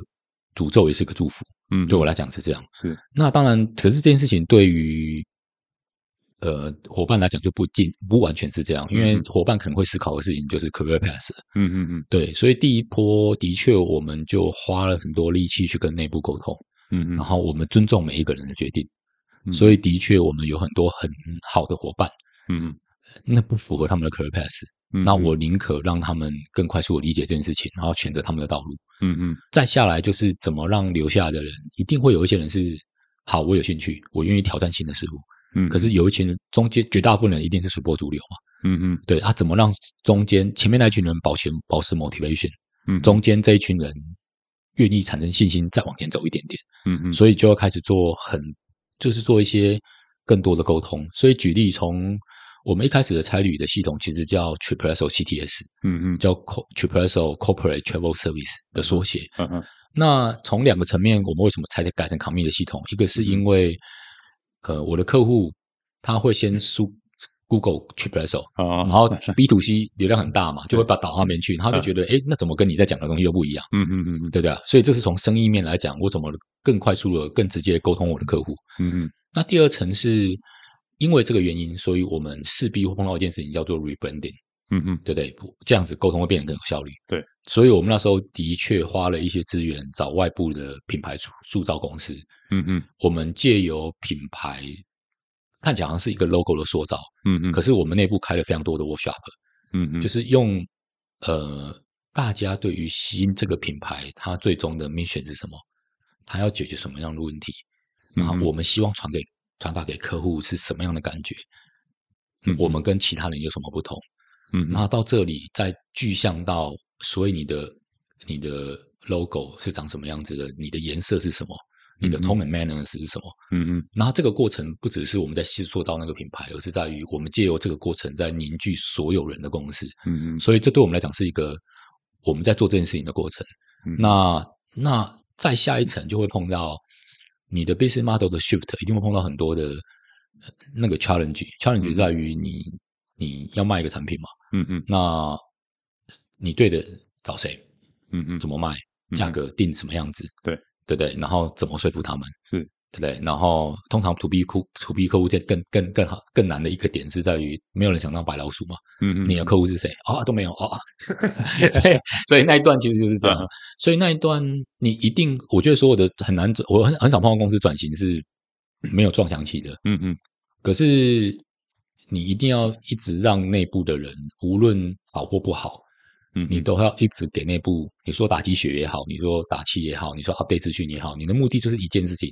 诅咒，也是个祝福，嗯，对我来讲是这样，是。那当然，可是这件事情对于呃伙伴来讲就不尽不完全是这样，因为伙伴可能会思考的事情就是 career path，嗯嗯嗯，对，所以第一波的确我们就花了很多力气去跟内部沟通。嗯，嗯，然后我们尊重每一个人的决定，嗯、所以的确我们有很多很好的伙伴，嗯嗯，那不符合他们的 career path，嗯，那我宁可让他们更快速的理解这件事情，然后选择他们的道路，嗯嗯，再下来就是怎么让留下来的人，一定会有一些人是好，我有兴趣，我愿意挑战新的事物，嗯，嗯，可是有一群人中间绝大部分人一定是随波逐流嘛，嗯嗯，对，他、啊、怎么让中间前面那群人保持保持 motivation，嗯，中间这一群人。愿意产生信心，再往前走一点点，嗯嗯，所以就要开始做很，就是做一些更多的沟通。所以举例，从我们一开始的差旅的系统，其实叫 Tripresso CTS，嗯嗯，叫 Tripadvisor Corporate Travel Service 的缩写。嗯嗯，那从两个层面，我们为什么才改成 Commit 的系统？一个是因为，呃，我的客户他会先输。Google Tripadvisor 啊，然后 B to C 流量很大嘛，就会把导那边去，他就觉得，哎，那怎么跟你在讲的东西又不一样？嗯嗯嗯，对不对？所以这是从生意面来讲，我怎么更快速的、更直接沟通我的客户？嗯嗯。那第二层是因为这个原因，所以我们势必会碰到一件事情，叫做 rebranding。嗯嗯，对不对？这样子沟通会变得更有效率。对，所以我们那时候的确花了一些资源找外部的品牌塑造公司。嗯嗯，我们借由品牌。看起来好像是一个 logo 的塑造，嗯嗯，可是我们内部开了非常多的 workshop，嗯嗯，就是用呃，大家对于新这个品牌，它最终的 mission 是什么？它要解决什么样的问题？然后我们希望传给传达给客户是什么样的感觉？嗯，我们跟其他人有什么不同？嗯，那到这里再具象到，所以你的你的 logo 是长什么样子的？你的颜色是什么？你的 tone and manners 是什么？嗯嗯，然后这个过程不只是我们在细塑造那个品牌，而是在于我们借由这个过程在凝聚所有人的共识。嗯嗯，所以这对我们来讲是一个我们在做这件事情的过程。嗯，那那再下一层就会碰到你的 business model 的 shift，一定会碰到很多的那个 challenge。challenge 在于你你要卖一个产品嘛？嗯嗯，那你对的找谁？嗯嗯，怎么卖？价格定什么样子？对。对对，然后怎么说服他们？是对对，然后通常 to B 客 to B 客户这更更更好更难的一个点是在于没有人想当白老鼠嘛。嗯嗯，你的客户是谁啊？都没有啊。所以所以那一段其实就是这样。所以那一段你一定，我觉得所有的很难，我很很少碰到公司转型是没有撞墙期的。嗯嗯，可是你一定要一直让内部的人无论好或不好，嗯，你都要一直给内部，你说打鸡血也好，你说打气也好，你说 update 资讯也好，你的目的就是一件事情，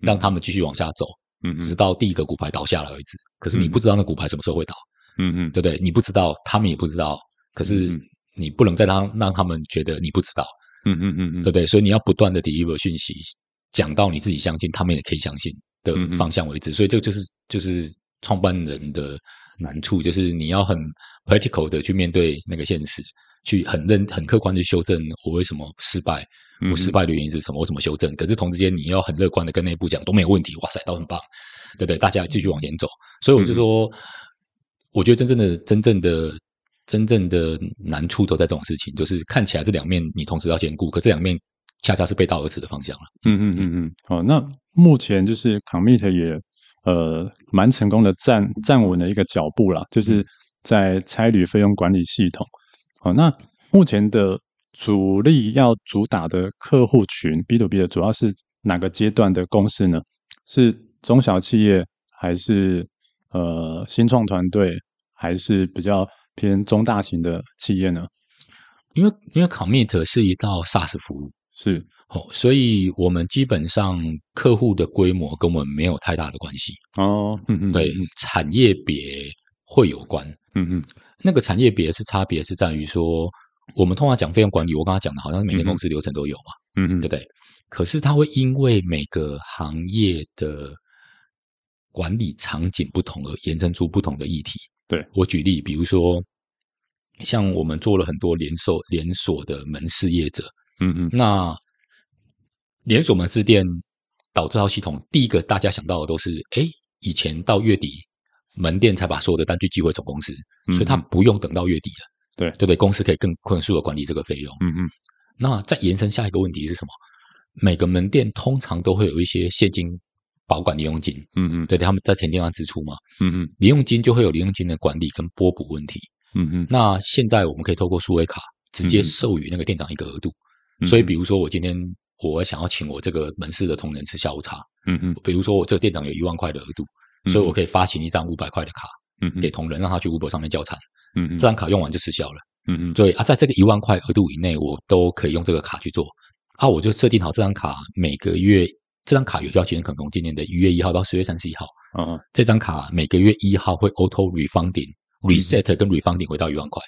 让他们继续往下走，嗯，直到第一个骨牌倒下来为止。可是你不知道那骨牌什么时候会倒，嗯嗯，对不对？你不知道，他们也不知道，可是你不能再让让他们觉得你不知道，嗯嗯嗯嗯，对不对？所以你要不断的 deliver 讯息，讲到你自己相信，他们也可以相信的方向为止。所以这个就是就是创办人的难处，就是你要很 practical 的去面对那个现实。去很认很客观的修正我为什么失败，我失败的原因是什么，我怎么修正？可是同时间你要很乐观的跟内部讲都没有问题，哇塞，都很棒，对不对？大家继续往前走。所以我就说，我觉得真正的、真正的、真正的难处都在这种事情，就是看起来这两面你同时要兼顾，可这两面恰恰是背道而驰的方向了。嗯嗯嗯嗯。好，那目前就是 Commit 也呃蛮成功的站站稳了一个脚步了，就是在差旅费用管理系统。好，那目前的主力要主打的客户群 B to B 的主要是哪个阶段的公司呢？是中小企业，还是呃新创团队，还是比较偏中大型的企业呢？因为因为 Commit 是一道 SaaS 服务，是哦，所以我们基本上客户的规模跟我们没有太大的关系哦。嗯嗯，对，产业别会有关。嗯嗯。那个产业别是差别是在于说，我们通常讲费用管理，我刚刚讲的好像每间公司流程都有嘛，嗯嗯，对不对？可是它会因为每个行业的管理场景不同而延伸出不同的议题。对，我举例，比如说像我们做了很多连锁连锁的门市业者，嗯嗯，那连锁门市店导致到系统，第一个大家想到的都是，哎，以前到月底。门店才把所有的单据寄回总公司，嗯、所以他不用等到月底了。对，对对，公司可以更快速的管理这个费用。嗯嗯。那再延伸下一个问题是什么？每个门店通常都会有一些现金保管零用金。嗯嗯。对，他们在前店上支出嘛。嗯嗯。零用金就会有零用金的管理跟拨补问题。嗯嗯。那现在我们可以透过数位卡直接授予那个店长一个额度。嗯、所以，比如说我今天我想要请我这个门市的同仁吃下午茶。嗯嗯。比如说我这个店长有一万块的额度。所以我可以发行一张五百块的卡，嗯，给同仁让他去 Uber 上面叫餐，嗯嗯，这张卡用完就失效了，嗯嗯，所以啊，在这个一万块额度以内，我都可以用这个卡去做，啊，我就设定好这张卡每个月，这张卡有效期可能从今年的一月一号到十月三十一号，嗯嗯，这张卡每个月一号会 auto refunding reset 跟 refunding 回到一万块，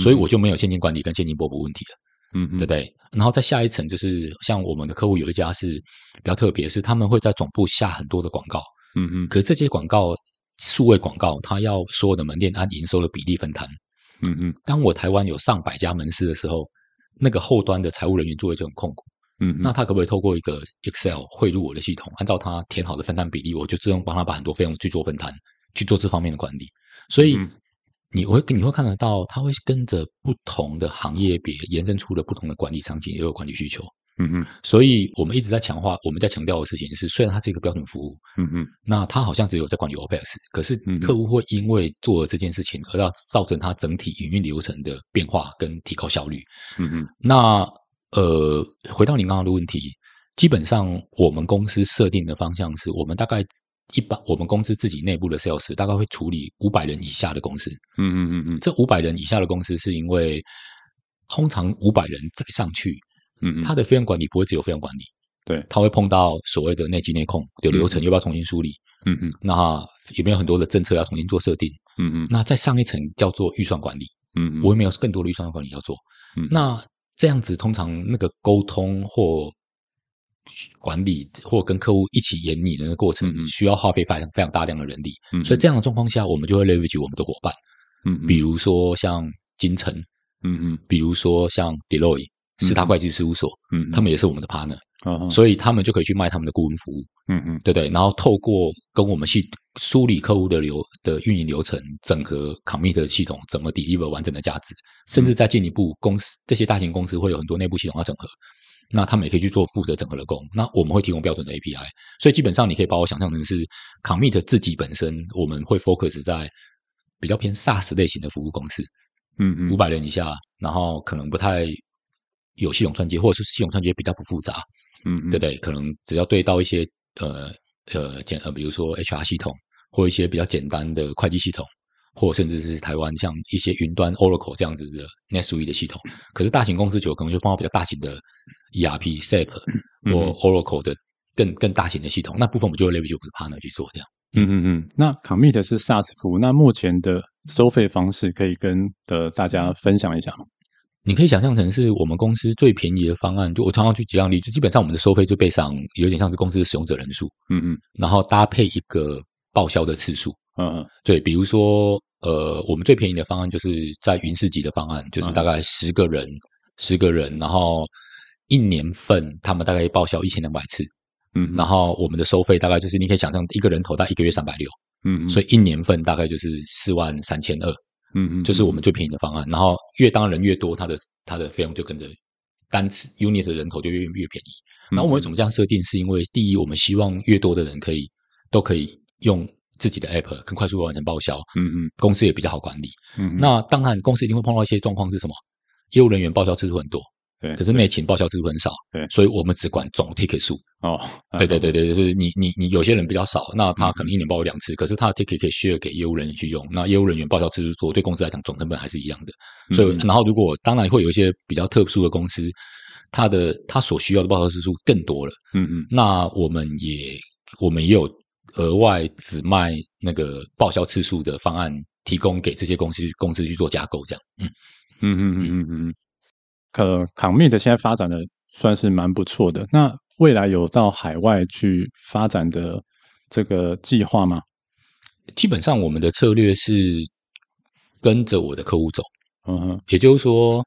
所以我就没有现金管理跟现金波补问题了，嗯嗯，对不对？然后再下一层就是像我们的客户有一家是比较特别，是他们会在总部下很多的广告。嗯嗯，可是这些广告，数位广告，它要所有的门店按营收的比例分摊。嗯嗯，当我台湾有上百家门市的时候，那个后端的财务人员做的就很痛苦。嗯，那他可不可以透过一个 Excel 汇入我的系统，按照他填好的分摊比例，我就自动帮他把很多费用去做分摊，去做这方面的管理。所以你会你会看得到，他会跟着不同的行业别延伸出了不同的管理场景，也有管理需求。嗯嗯，所以我们一直在强化，我们在强调的事情是，虽然它是一个标准服务，嗯嗯，那它好像只有在管理 OPEX，可是客户会因为做了这件事情而要造成它整体营运流程的变化跟提高效率。嗯嗯，那呃，回到您刚刚的问题，基本上我们公司设定的方向是我们大概一般，我们公司自己内部的 sales 大概会处理五百人以下的公司。嗯嗯嗯嗯，这五百人以下的公司是因为通常五百人再上去。嗯，它的费用管理不会只有费用管理，对，它会碰到所谓的内机内控，有流程要不要重新梳理？嗯嗯，那有没有很多的政策要重新做设定？嗯嗯，那再上一层叫做预算管理，嗯嗯，我有没有更多的预算管理要做？嗯，那这样子通常那个沟通或管理或跟客户一起演拟的那个过程，需要耗费非常非常大量的人力，嗯，所以这样的状况下，我们就会 leverage 我们的伙伴，嗯，比如说像金城，嗯嗯，比如说像 Deloitte。是他会计事务所，嗯，他们也是我们的 partner，嗯，所以他们就可以去卖他们的顾问服务，嗯嗯，对对，然后透过跟我们去梳理客户的流的运营流程，整合 commit 的系统，怎么 deliver 完整的价值，甚至再进一步，公司这些大型公司会有很多内部系统要整合，那他们也可以去做负责整合的工，那我们会提供标准的 API，所以基本上你可以把我想象成是 commit 自己本身，我们会 focus 在比较偏 SaaS 类型的服务公司，嗯嗯，五百人以下，然后可能不太。有系统串接，或者是系统串接比较不复杂，嗯，嗯，对不对？可能只要对到一些呃呃简呃，比如说 HR 系统，或一些比较简单的会计系统，或甚至是台湾像一些云端 Oracle 这样子的 NetSuite 的系统。可是大型公司就可能就放到比较大型的 ERP、SAP 或 Oracle 的更更大型的系统，那部分我们就会 leverage 我们的 partner 去做这样。嗯嗯嗯。那 Commit 是 SaaS 服务，那目前的收费方式可以跟的大家分享一下吗？你可以想象成是我们公司最便宜的方案，就我常常去举样例就，基本上我们的收费就背上有点像是公司的使用者人数，嗯嗯，然后搭配一个报销的次数，嗯嗯，对，比如说呃，我们最便宜的方案就是在云市级的方案，就是大概十个人，十个人，然后一年份他们大概报销一千两百次，嗯，然后我们的收费大概就是你可以想象一个人头大概一个月三百六，嗯，所以一年份大概就是四万三千二。嗯嗯，就是我们最便宜的方案，然后越当人越多，它的它的费用就跟着单次 unit 的人口就越越便宜。然后我们怎么这样设定？是因为第一，我们希望越多的人可以都可以用自己的 app 更快速的完成报销。嗯嗯，公司也比较好管理。嗯，那当然公司一定会碰到一些状况是什么？业务人员报销次数很多。对，可是内勤报销次数很少，对，所以我们只管总 ticket 数。哦，对对对对，就是你你你有些人比较少，那他可能一年报两次，可是他的 ticket 可以 share 给业务人员去用，那业务人员报销次数多，对公司来讲总成本还是一样的。所以，然后如果当然会有一些比较特殊的公司，他的他所需要的报销次数更多了。嗯嗯，那我们也我们也有额外只卖那个报销次数的方案，提供给这些公司公司去做加购，这样。嗯嗯嗯嗯嗯嗯。呃，Commit 现在发展的算是蛮不错的。那未来有到海外去发展的这个计划吗？基本上我们的策略是跟着我的客户走。嗯哼，也就是说，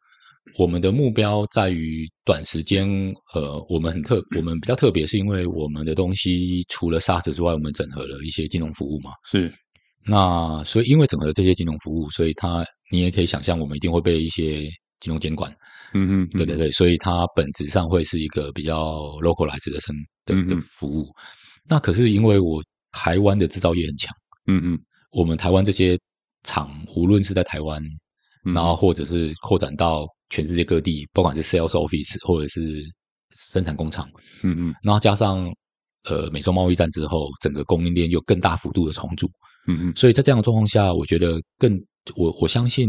我们的目标在于短时间。呃，我们很特，我们比较特别，是因为我们的东西除了 SaaS 之外，我们整合了一些金融服务嘛。是。那所以，因为整合这些金融服务，所以它你也可以想象，我们一定会被一些金融监管。嗯嗯，对对对，所以它本质上会是一个比较 localized 的生的的服务。那可是因为我台湾的制造业很强，嗯嗯，我们台湾这些厂，无论是在台湾，嗯、然后或者是扩展到全世界各地，不管是 sales office 或者是生产工厂，嗯嗯，然后加上呃美洲贸易战之后，整个供应链又更大幅度的重组，嗯嗯，所以在这样的状况下，我觉得更我我相信。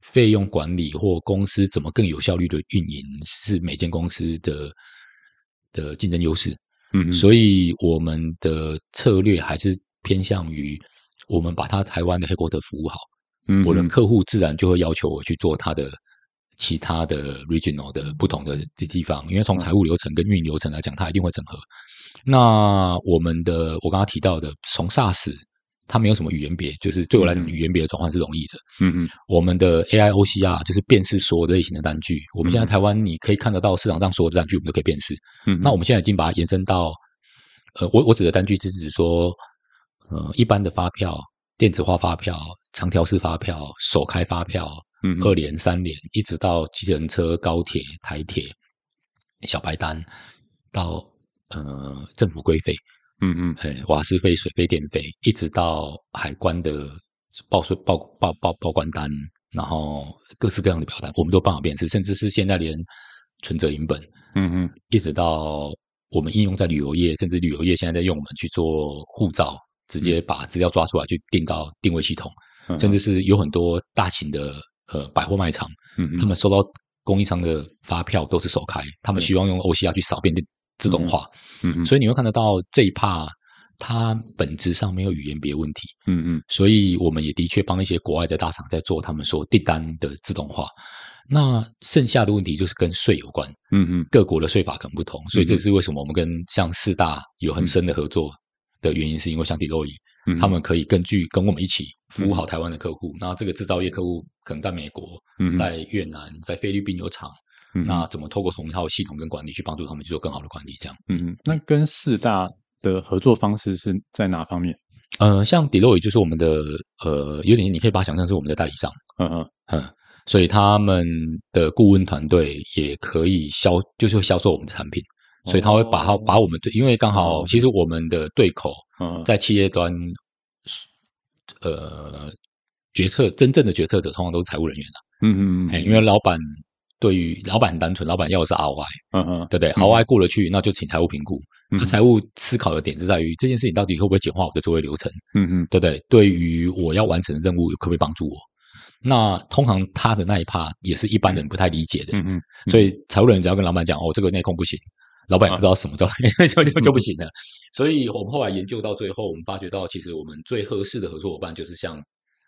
费用管理或公司怎么更有效率的运营，是每间公司的的竞争优势。嗯，所以我们的策略还是偏向于我们把他台湾的 headquarter 服务好。嗯，我的客户自然就会要求我去做他的其他的 regional 的不同的地方，因为从财务流程跟运营流程来讲，它一定会整合。那我们的我刚刚提到的从 SaaS。它没有什么语言别，就是对我来讲，语言别的转换是容易的。嗯嗯，我们的 AI OCR 就是辨识所有类型的单据。我们现在台湾你可以看得到市场上所有的单据，我们都可以辨识。嗯，那我们现在已经把它延伸到，呃，我我指的单据是指说，呃，一般的发票、电子化发票、长条式发票、首开发票，嗯，二联、三联，一直到计程车、高铁、台铁、小白单，到呃政府规费。嗯嗯，嘿，瓦斯费、水费、电费，一直到海关的报税报报报报关单，然后各式各样的表单，我们都办好辨识，甚至是现在连存折银本，嗯嗯，一直到我们应用在旅游业，甚至旅游业现在在用我们去做护照，直接把资料抓出来去定到定位系统，嗯、甚至是有很多大型的呃百货卖场，嗯嗯，他们收到供应商的发票都是首开，他们希望用 OCR 去扫遍的。自动化，嗯嗯，所以你会看得到这一 part，它本质上没有语言别问题，嗯嗯，所以我们也的确帮一些国外的大厂在做他们说订单的自动化，那剩下的问题就是跟税有关，嗯嗯，各国的税法可能不同，所以这是为什么我们跟像四大有很深的合作的原因，是因为像嗯，他们可以根据跟我们一起服务好台湾的客户，那这个制造业客户可能在美国，嗯，在越南，在菲律宾有厂。那怎么透过同一套系统跟管理去帮助他们去做更好的管理？这样，嗯嗯。那跟四大的合作方式是在哪方面？呃，像 Deloitte 就是我们的呃，有点你可以把它想象是我们的代理商。嗯嗯嗯。所以他们的顾问团队也可以销，就是会销售我们的产品。所以他会把它把我们对，因为刚好其实我们的对口，在企业端，呃，决策真正的决策者通常都是财务人员了。嗯嗯嗯。因为老板。对于老板很单纯，老板要的是 ROI，嗯嗯，对不对？ROI 过了去，那就请财务评估。他财务思考的点是在于这件事情到底会不会简化我的作业流程？嗯嗯，对不对？对于我要完成的任务，可不可以帮助我？那通常他的那一 part 也是一般人不太理解的。嗯嗯，所以财务人只要跟老板讲哦，这个内控不行，老板也不知道什么叫 就就就不行了。所以我们后来研究到最后，我们发觉到其实我们最合适的合作伙伴就是像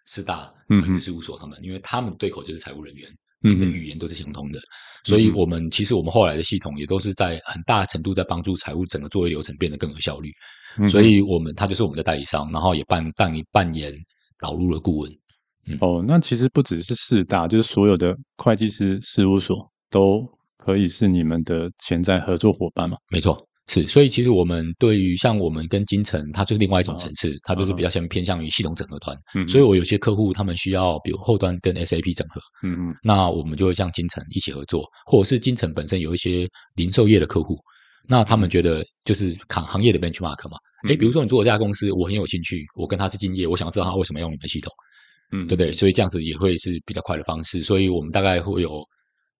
四大会计事务所他们，因为他们对口就是财务人员。嗯，语言都是相通的，所以我们其实我们后来的系统也都是在很大程度在帮助财务整个作业流程变得更有效率。所以我们他就是我们的代理商，然后也扮扮扮演导入了顾问。嗯、哦，那其实不只是四大，就是所有的会计师事务所都可以是你们的潜在合作伙伴吗？没错。是，所以其实我们对于像我们跟金城，它就是另外一种层次，它就是比较偏偏向于系统整合端。嗯，所以我有些客户他们需要，比如后端跟 SAP 整合，嗯嗯，那我们就会像金城一起合作，或者是金城本身有一些零售业的客户，那他们觉得就是行行业的 benchmark 嘛，诶、嗯，比如说你做这家公司，我很有兴趣，我跟他是竞业，我想要知道他为什么用你们系统，嗯，对不对？所以这样子也会是比较快的方式，所以我们大概会有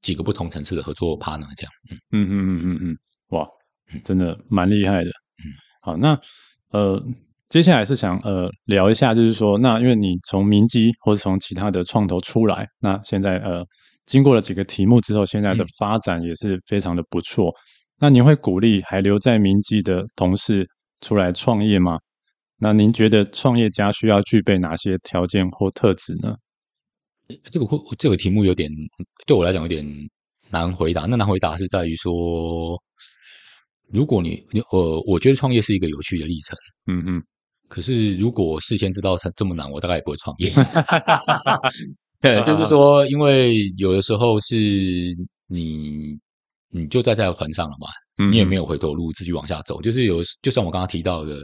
几个不同层次的合作 partner 这样，嗯嗯嗯嗯嗯嗯，哇。真的蛮厉害的，嗯，好，那呃，接下来是想呃聊一下，就是说，那因为你从明基或者从其他的创投出来，那现在呃经过了几个题目之后，现在的发展也是非常的不错。嗯、那您会鼓励还留在明基的同事出来创业吗？那您觉得创业家需要具备哪些条件或特质呢？这个这个题目有点对我来讲有点难回答。那难回答是在于说。如果你你呃，我觉得创业是一个有趣的历程，嗯嗯。可是如果事先知道它这么难，我大概也不会创业。对，就是说，因为有的时候是你你就在这条船上了嘛，你也没有回头路，继续往下走。就是有，就像我刚刚提到的，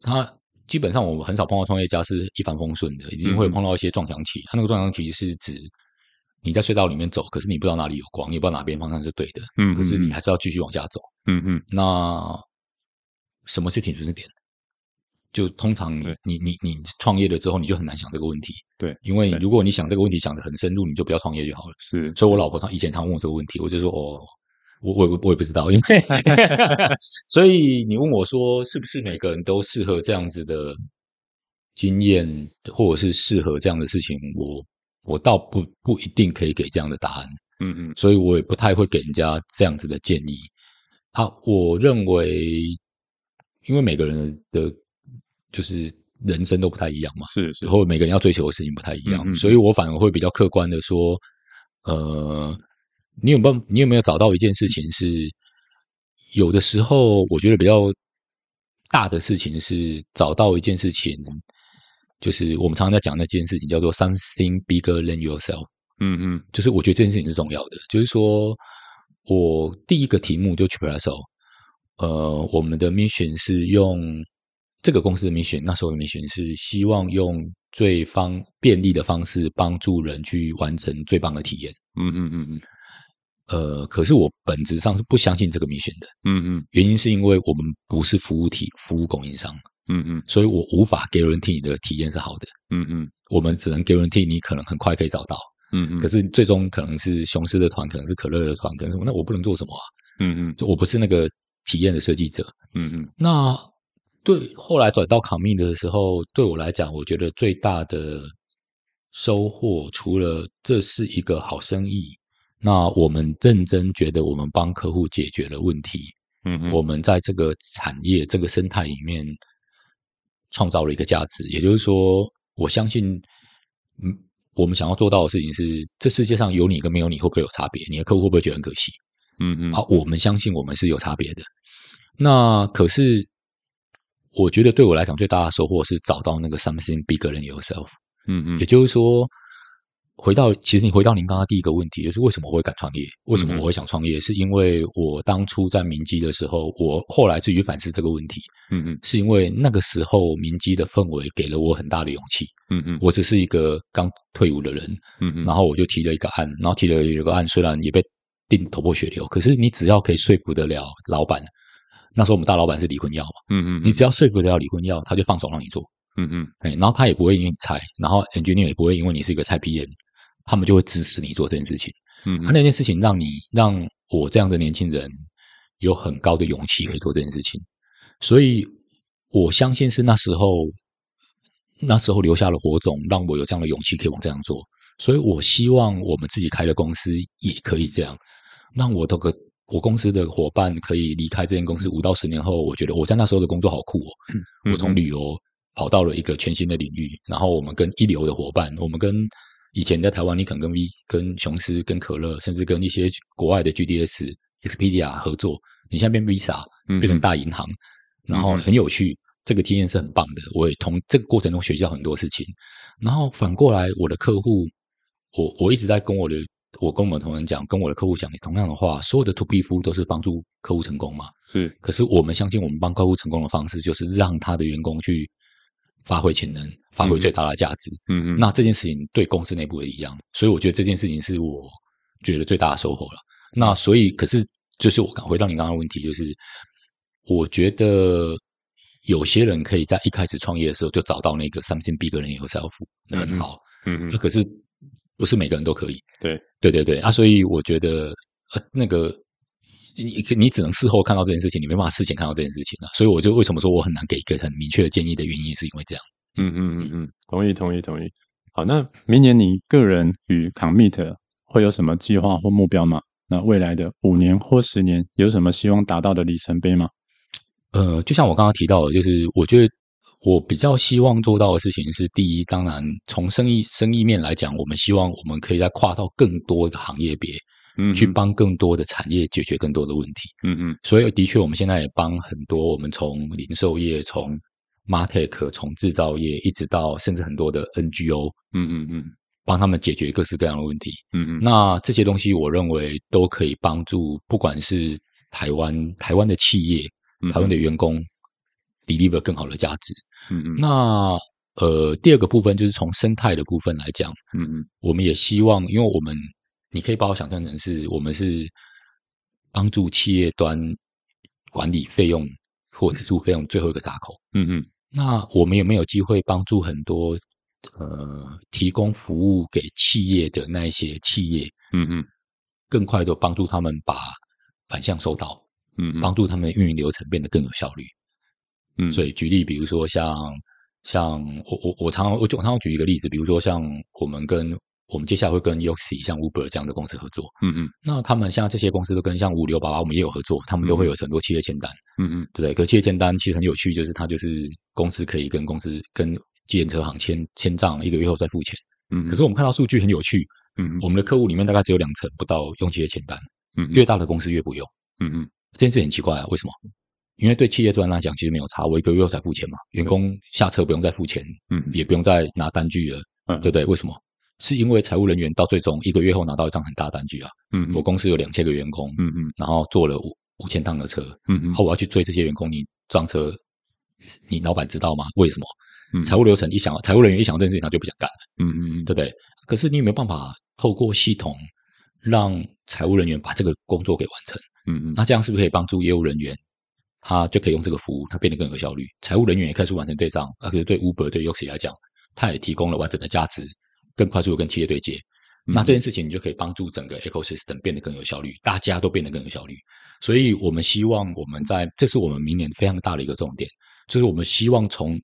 他基本上我们很少碰到创业家是一帆风顺的，一定会碰到一些撞墙期。他那个撞墙期是指。你在隧道里面走，可是你不知道哪里有光，你也不知道哪边方向是对的。嗯，可是你还是要继续往下走。嗯嗯。那什么是停损点？就通常你你你你创业了之后，你就很难想这个问题。对，因为如果你想这个问题想得很深入，你就不要创业就好了。是。所以我老婆常以前常问我这个问题，我就说哦，我我我也不知道，因为 所以你问我说是不是每个人都适合这样子的经验，或者是适合这样的事情，我。我倒不不一定可以给这样的答案，嗯嗯，所以我也不太会给人家这样子的建议。啊，我认为，因为每个人的，就是人生都不太一样嘛，是是，然后每个人要追求的事情不太一样，嗯嗯，所以我反而会比较客观的说，呃，你有没有你有没有找到一件事情是，有的时候我觉得比较大的事情是找到一件事情。就是我们常常在讲那件事情，叫做 something bigger than yourself。嗯嗯，就是我觉得这件事情是重要的。就是说我第一个题目就 Tripadvisor，呃，我们的 mission 是用这个公司的 mission，那时候的 mission 是希望用最方便利的方式帮助人去完成最棒的体验。嗯嗯嗯嗯。呃，可是我本质上是不相信这个 mission 的。嗯嗯，原因是因为我们不是服务体服务供应商。嗯嗯，所以我无法 guarantee 你的体验是好的。嗯嗯，我们只能 guarantee 你可能很快可以找到。嗯嗯，可是最终可能是雄狮的团，可能是可乐的团，可能什么？那我不能做什么啊？嗯嗯，就我不是那个体验的设计者。嗯嗯，那对后来转到 Commit 的时候，对我来讲，我觉得最大的收获，除了这是一个好生意，那我们认真觉得我们帮客户解决了问题。嗯嗯，我们在这个产业这个生态里面。创造了一个价值，也就是说，我相信，嗯，我们想要做到的事情是，这世界上有你跟没有你会不会有差别？你的客户会不会觉得很可惜？嗯嗯，啊，我们相信我们是有差别的。那可是，我觉得对我来讲最大的收获是找到那个 something bigger than yourself。嗯嗯，也就是说。回到，其实你回到您刚刚第一个问题，就是为什么我会敢创业？为什么我会想创业？嗯、是因为我当初在明基的时候，我后来自己反思这个问题。嗯嗯，是因为那个时候明基的氛围给了我很大的勇气。嗯嗯，我只是一个刚退伍的人。嗯嗯，然后我就提了一个案，然后提了一个案，虽然也被定头破血流，可是你只要可以说服得了老板，那时候我们大老板是李坤耀嘛。嗯嗯，你只要说服得了李坤耀，他就放手让你做。嗯嗯，哎然后他也不会因为你菜，然后 engineer 也不会因为你是一个菜 PM。他们就会支持你做这件事情。嗯，他那件事情让你让我这样的年轻人有很高的勇气可以做这件事情。所以我相信是那时候，那时候留下了火种，让我有这样的勇气可以往这样做。所以我希望我们自己开的公司也可以这样，让我的个我公司的伙伴可以离开这间公司五到十年后，我觉得我在那时候的工作好酷哦。我从旅游跑到了一个全新的领域，然后我们跟一流的伙伴，我们跟以前在台湾，你可能跟 V、跟雄狮、跟可乐，甚至跟一些国外的 GDS、Expedia 合作，你现在变 Visa，变成大银行，然后很有趣。这个经验是很棒的，我也从这个过程中学习到很多事情。然后反过来，我的客户，我我一直在跟我的，我跟我们同仁讲，跟我的客户讲同样的话，所有的 To B 服务都是帮助客户成功嘛。是，可是我们相信，我们帮客户成功的方式，就是让他的员工去发挥潜能，发挥最大的价值。嗯嗯。那这件事情对公司内部也一样，所以我觉得这件事情是我觉得最大的收获了。那所以，可是就是我刚回到你刚刚的问题，就是我觉得。有些人可以在一开始创业的时候就找到那个 something bigger than yourself，那很好，嗯嗯，可是不是每个人都可以，对，对对对啊，所以我觉得呃，那个你你只能事后看到这件事情，你没办法事前看到这件事情啊，所以我就为什么说我很难给一个很明确的建议的原因，是因为这样，嗯嗯嗯嗯，同意同意同意。好，那明年你个人与 Commit 会有什么计划或目标吗？那未来的五年或十年有什么希望达到的里程碑吗？呃，就像我刚刚提到的，就是我觉得我比较希望做到的事情是：第一，当然从生意生意面来讲，我们希望我们可以再跨到更多的行业别，嗯，去帮更多的产业解决更多的问题，嗯嗯。所以的确，我们现在也帮很多，我们从零售业、从 Martech、从制造业，一直到甚至很多的 NGO，嗯嗯嗯，帮他们解决各式各样的问题，嗯嗯。那这些东西，我认为都可以帮助，不管是台湾台湾的企业。台湾的员工 deliver 更好的价值。嗯嗯。那呃，第二个部分就是从生态的部分来讲。嗯嗯。我们也希望，因为我们你可以把我想象成是我们是帮助企业端管理费用或支出费用最后一个闸口。嗯嗯。那我们有没有机会帮助很多呃提供服务给企业的那一些企业？嗯嗯。更快的帮助他们把反向收到。嗯，帮助他们的运营流程变得更有效率。嗯，所以举例，比如说像像我我我常常我就常常举一个例子，比如说像我们跟我们接下来会跟 Yoxi 像 Uber 这样的公司合作。嗯嗯，那他们像这些公司都跟像物流爸爸我们也有合作，他们都会有很多企业签单。嗯嗯，对不对？可企业签单其实很有趣，就是他就是公司可以跟公司跟计程车行签签账，一个月后再付钱。嗯，可是我们看到数据很有趣。嗯，我们的客户里面大概只有两成不到用企业签单。嗯，越大的公司越不用。嗯嗯。这件事很奇怪啊，为什么？因为对企业端来讲，其实没有差，我一个月后才付钱嘛，员工下车不用再付钱，嗯，也不用再拿单据了，嗯，对不对？为什么？是因为财务人员到最终一个月后拿到一张很大单据啊，嗯，我公司有两千个员工，嗯嗯，然后坐了五五千趟的车，嗯嗯，然后我要去追这些员工，你撞车，你老板知道吗？为什么？嗯，财务流程一想，财务人员一想到这件事情，他就不想干了，嗯嗯嗯，对不对？可是你有没有办法透过系统让财务人员把这个工作给完成？嗯嗯，那这样是不是可以帮助业务人员，他就可以用这个服务，他变得更有效率？财务人员也开始完成对账，啊，可是对 Uber 对 Yoxi 来讲，他也提供了完整的价值，更快速的跟企业对接。嗯、那这件事情你就可以帮助整个 ecosystem 变得更有效率，大家都变得更有效率。所以我们希望我们在，这是我们明年非常大的一个重点，就是我们希望从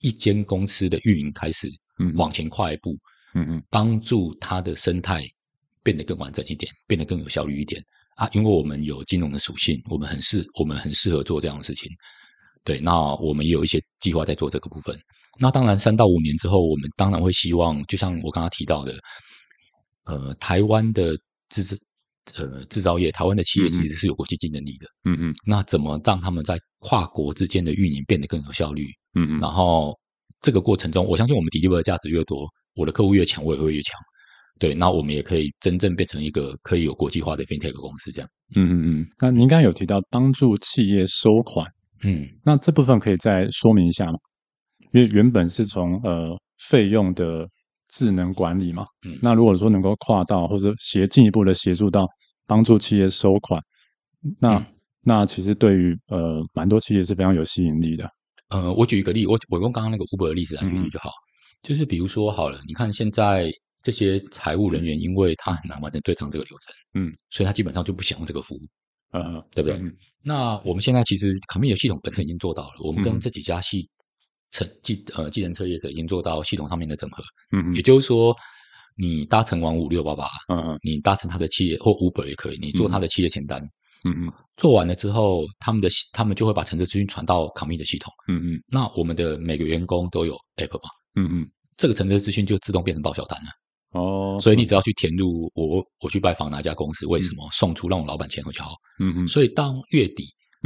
一间公司的运营开始，嗯，往前跨一步，嗯嗯，帮助它的生态变得更完整一点，变得更有效率一点。啊，因为我们有金融的属性，我们很适，我们很适合做这样的事情。对，那我们也有一些计划在做这个部分。那当然，三到五年之后，我们当然会希望，就像我刚刚提到的，呃，台湾的制制呃制造业，台湾的企业其实是有国际竞争力的。嗯嗯。那怎么让他们在跨国之间的运营变得更有效率？嗯嗯。然后这个过程中，我相信我们 deliver 的价值越多，我的客户越强，我也会越强。对，那我们也可以真正变成一个可以有国际化的 FinTech 公司，这样。嗯嗯嗯。那您刚刚有提到帮助企业收款，嗯，那这部分可以再说明一下吗？因为原本是从呃费用的智能管理嘛，嗯，那如果说能够跨到或者协进一步的协助到帮助企业收款，那、嗯、那其实对于呃蛮多企业是非常有吸引力的。呃，我举一个例，我我用刚刚那个 Uber 的例子来举例就好，嗯、就是比如说好了，你看现在。这些财务人员，因为他很难完成对账这个流程，嗯，所以他基本上就不想用这个服务，呃，对不对？嗯、那我们现在其实卡密的系统本身已经做到了，我们跟这几家系乘计呃计程车业者已经做到系统上面的整合。嗯，也就是说，你搭乘完五六八八，嗯嗯，你搭乘他的企业或 Uber 也可以，你做他的企业签单。嗯嗯嗯，做完了之后，他们的他们就会把乘车资讯传到卡密的系统。嗯嗯，那我们的每个员工都有 App 嘛？嗯嗯，这个乘车资讯就自动变成报销单了。哦，所以你只要去填入我我去拜访哪家公司，为什么送出让我老板签就好。嗯嗯，所以当月底。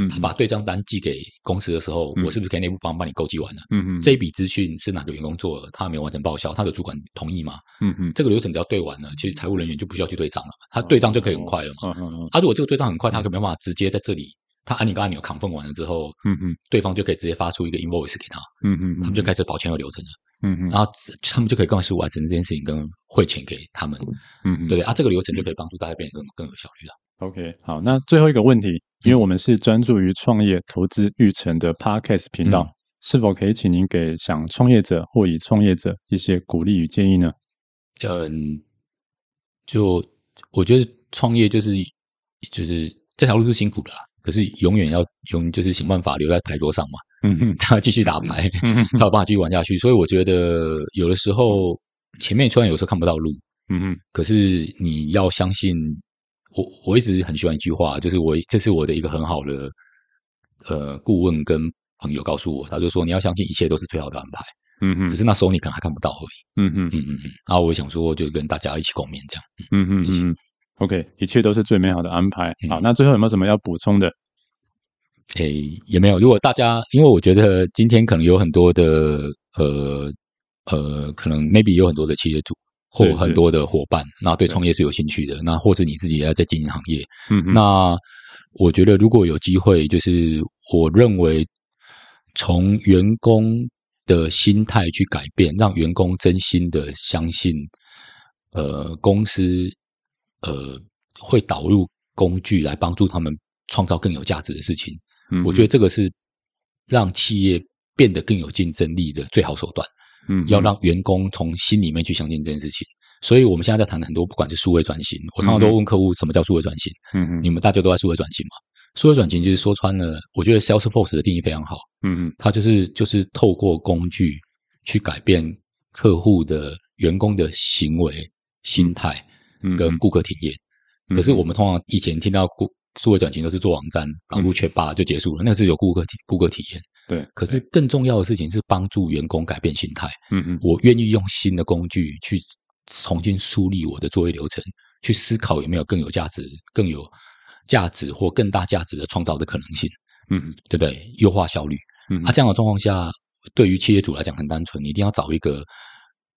他把对账单寄给公司的时候，嗯、我是不是可以内部帮帮你勾稽完了？嗯嗯，这一笔资讯是哪个员工做的？他没有完成报销，他的主管同意吗？嗯嗯，这个流程只要对完了，其实财务人员就不需要去对账了，他对账就可以很快了嘛。嗯嗯嗯。他、啊、如果这个对账很快，他可没办法直接在这里，他按你跟按钮 confirm 完了之后，嗯嗯，对方就可以直接发出一个 invoice 给他。嗯嗯，他们就开始保全有流程了。嗯嗯，然后他们就可以更快速完成这件事情，跟汇钱给他们。嗯嗯，对啊，这个流程就可以帮助大家变得更更有效率了。OK，好，那最后一个问题，因为我们是专注于创业投资育成的 Podcast 频道，嗯、是否可以请您给想创业者或已创业者一些鼓励与建议呢？嗯，就我觉得创业就是就是这条路是辛苦的啦，可是永远要用就是想办法留在牌桌上嘛，嗯哼，他继续打牌，嗯哼，才有办法继续玩下去。所以我觉得有的时候前面虽然有时候看不到路，嗯哼，可是你要相信。我我一直很喜欢一句话，就是我这是我的一个很好的呃顾问跟朋友告诉我，他就说你要相信一切都是最好的安排，嗯嗯，只是那时候你可能还看不到而已，嗯嗯嗯嗯嗯。然后我想说，就跟大家一起共勉这样，嗯嗯谢谢。OK，一切都是最美好的安排。好，那最后有没有什么要补充的？诶，也没有。如果大家，因为我觉得今天可能有很多的呃呃，可能 maybe 有很多的企业主。或很多的伙伴，那对创业是有兴趣的，那或者你自己也在经营行业，嗯哼，那我觉得如果有机会，就是我认为从员工的心态去改变，让员工真心的相信，呃，公司呃会导入工具来帮助他们创造更有价值的事情，嗯，我觉得这个是让企业变得更有竞争力的最好手段。嗯，要让员工从心里面去相信这件事情，所以我们现在在谈的很多，不管是数位转型，我常常都问客户什么叫数位转型。嗯嗯，你们大家都在数位转型嘛？数位转型就是说穿了，我觉得 Salesforce 的定义非常好。嗯嗯，它就是就是透过工具去改变客户的员工的行为、心态跟顾客体验。可是我们通常以前听到顾数位转型都是做网站导入缺乏就结束了，那是有顾客体顾客体验。对，可是更重要的事情是帮助员工改变心态。嗯嗯，我愿意用新的工具去重新梳理我的作业流程，去思考有没有更有价值、更有价值或更大价值的创造的可能性。嗯，对不对？优化效率。嗯，啊，这样的状况下，对于企业主来讲很单纯，你一定要找一个。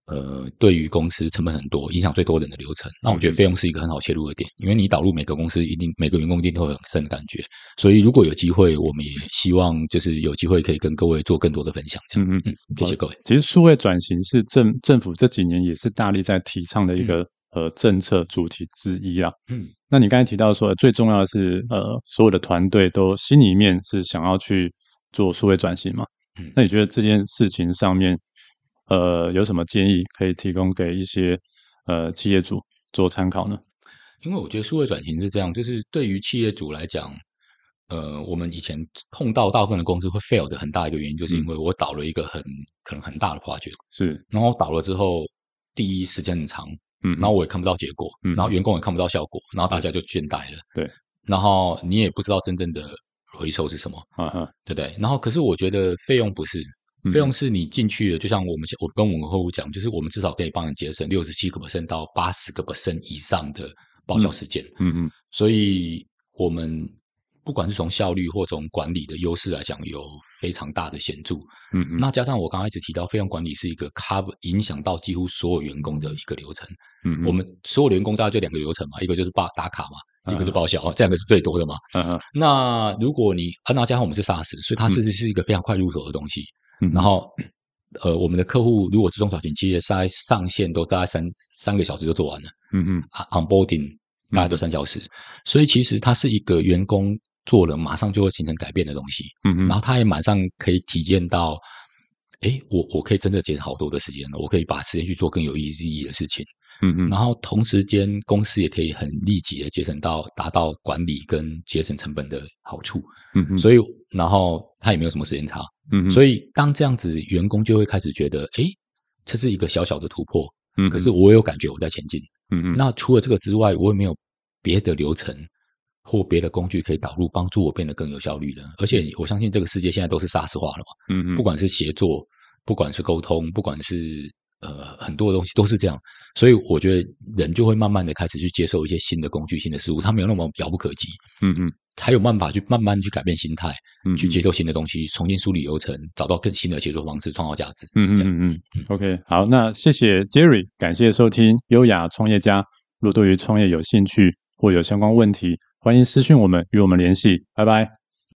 呃，对于公司成本很多、影响最多人的流程，那我觉得费用是一个很好切入的点，因为你导入每个公司，一定每个员工一定都会有很深的感觉。所以如果有机会，我们也希望就是有机会可以跟各位做更多的分享。这样，嗯嗯，谢谢各位。其实数位转型是政政府这几年也是大力在提倡的一个、嗯、呃政策主题之一啊。嗯，那你刚才提到说最重要的是呃所有的团队都心里面是想要去做数位转型嘛？嗯，那你觉得这件事情上面？呃，有什么建议可以提供给一些呃企业主做参考呢？因为我觉得数位转型是这样，就是对于企业主来讲，呃，我们以前碰到大部分的公司会 fail 的很大一个原因，就是因为我导了一个很可能很大的 project，是，然后导了之后，第一时间很长，嗯，然后我也看不到结果，嗯，然后员工也看不到效果，然后大家就倦怠了，对，然后你也不知道真正的回收是什么，啊嗯，对不对？然后可是我觉得费用不是。费用是你进去了，就像我们我跟我们客户讲，就是我们至少可以帮你节省六十七个 percent 到八十个 percent 以上的报销时间。嗯嗯，所以我们不管是从效率或从管理的优势来讲，有非常大的显著。嗯嗯，那加上我刚才一直提到，费用管理是一个 cover 影响到几乎所有员工的一个流程。嗯嗯，我们所有的员工大概就两个流程嘛，一个就是报打卡嘛，一个就报销，这两个是最多的嘛。嗯嗯，那如果你啊，那加上我们是 SaaS，所以它其实是一个非常快入手的东西。然后，呃，我们的客户如果是中小型企业，在上线都大概三三个小时就做完了。嗯嗯，onboarding 大概都三小时，嗯、所以其实它是一个员工做了马上就会形成改变的东西。嗯嗯，然后他也马上可以体验到，哎，我我可以真的节省好多的时间了，我可以把时间去做更有意义的事情。嗯嗯，然后同时间公司也可以很立即的节省到达到管理跟节省成本的好处，嗯嗯，所以然后他也没有什么时间差，嗯嗯，所以当这样子，员工就会开始觉得，哎，这是一个小小的突破，嗯，可是我有感觉我在前进，嗯嗯，那除了这个之外，我也没有别的流程或别的工具可以导入，帮助我变得更有效率的，而且我相信这个世界现在都是 SaaS 化了嘛，嗯嗯，不管是协作，不管是沟通，不管是呃很多的东西都是这样。所以我觉得人就会慢慢的开始去接受一些新的工具、新的事物，它没有那么遥不可及，嗯嗯，才有办法去慢慢去改变心态，嗯，去接受新的东西，重新梳理流程，找到更新的协作方式，创造价值。嗯嗯嗯嗯。OK，好，那谢谢 Jerry，感谢收听优雅创业家。若对于创业有兴趣或有相关问题，欢迎私讯我们与我们联系。拜拜。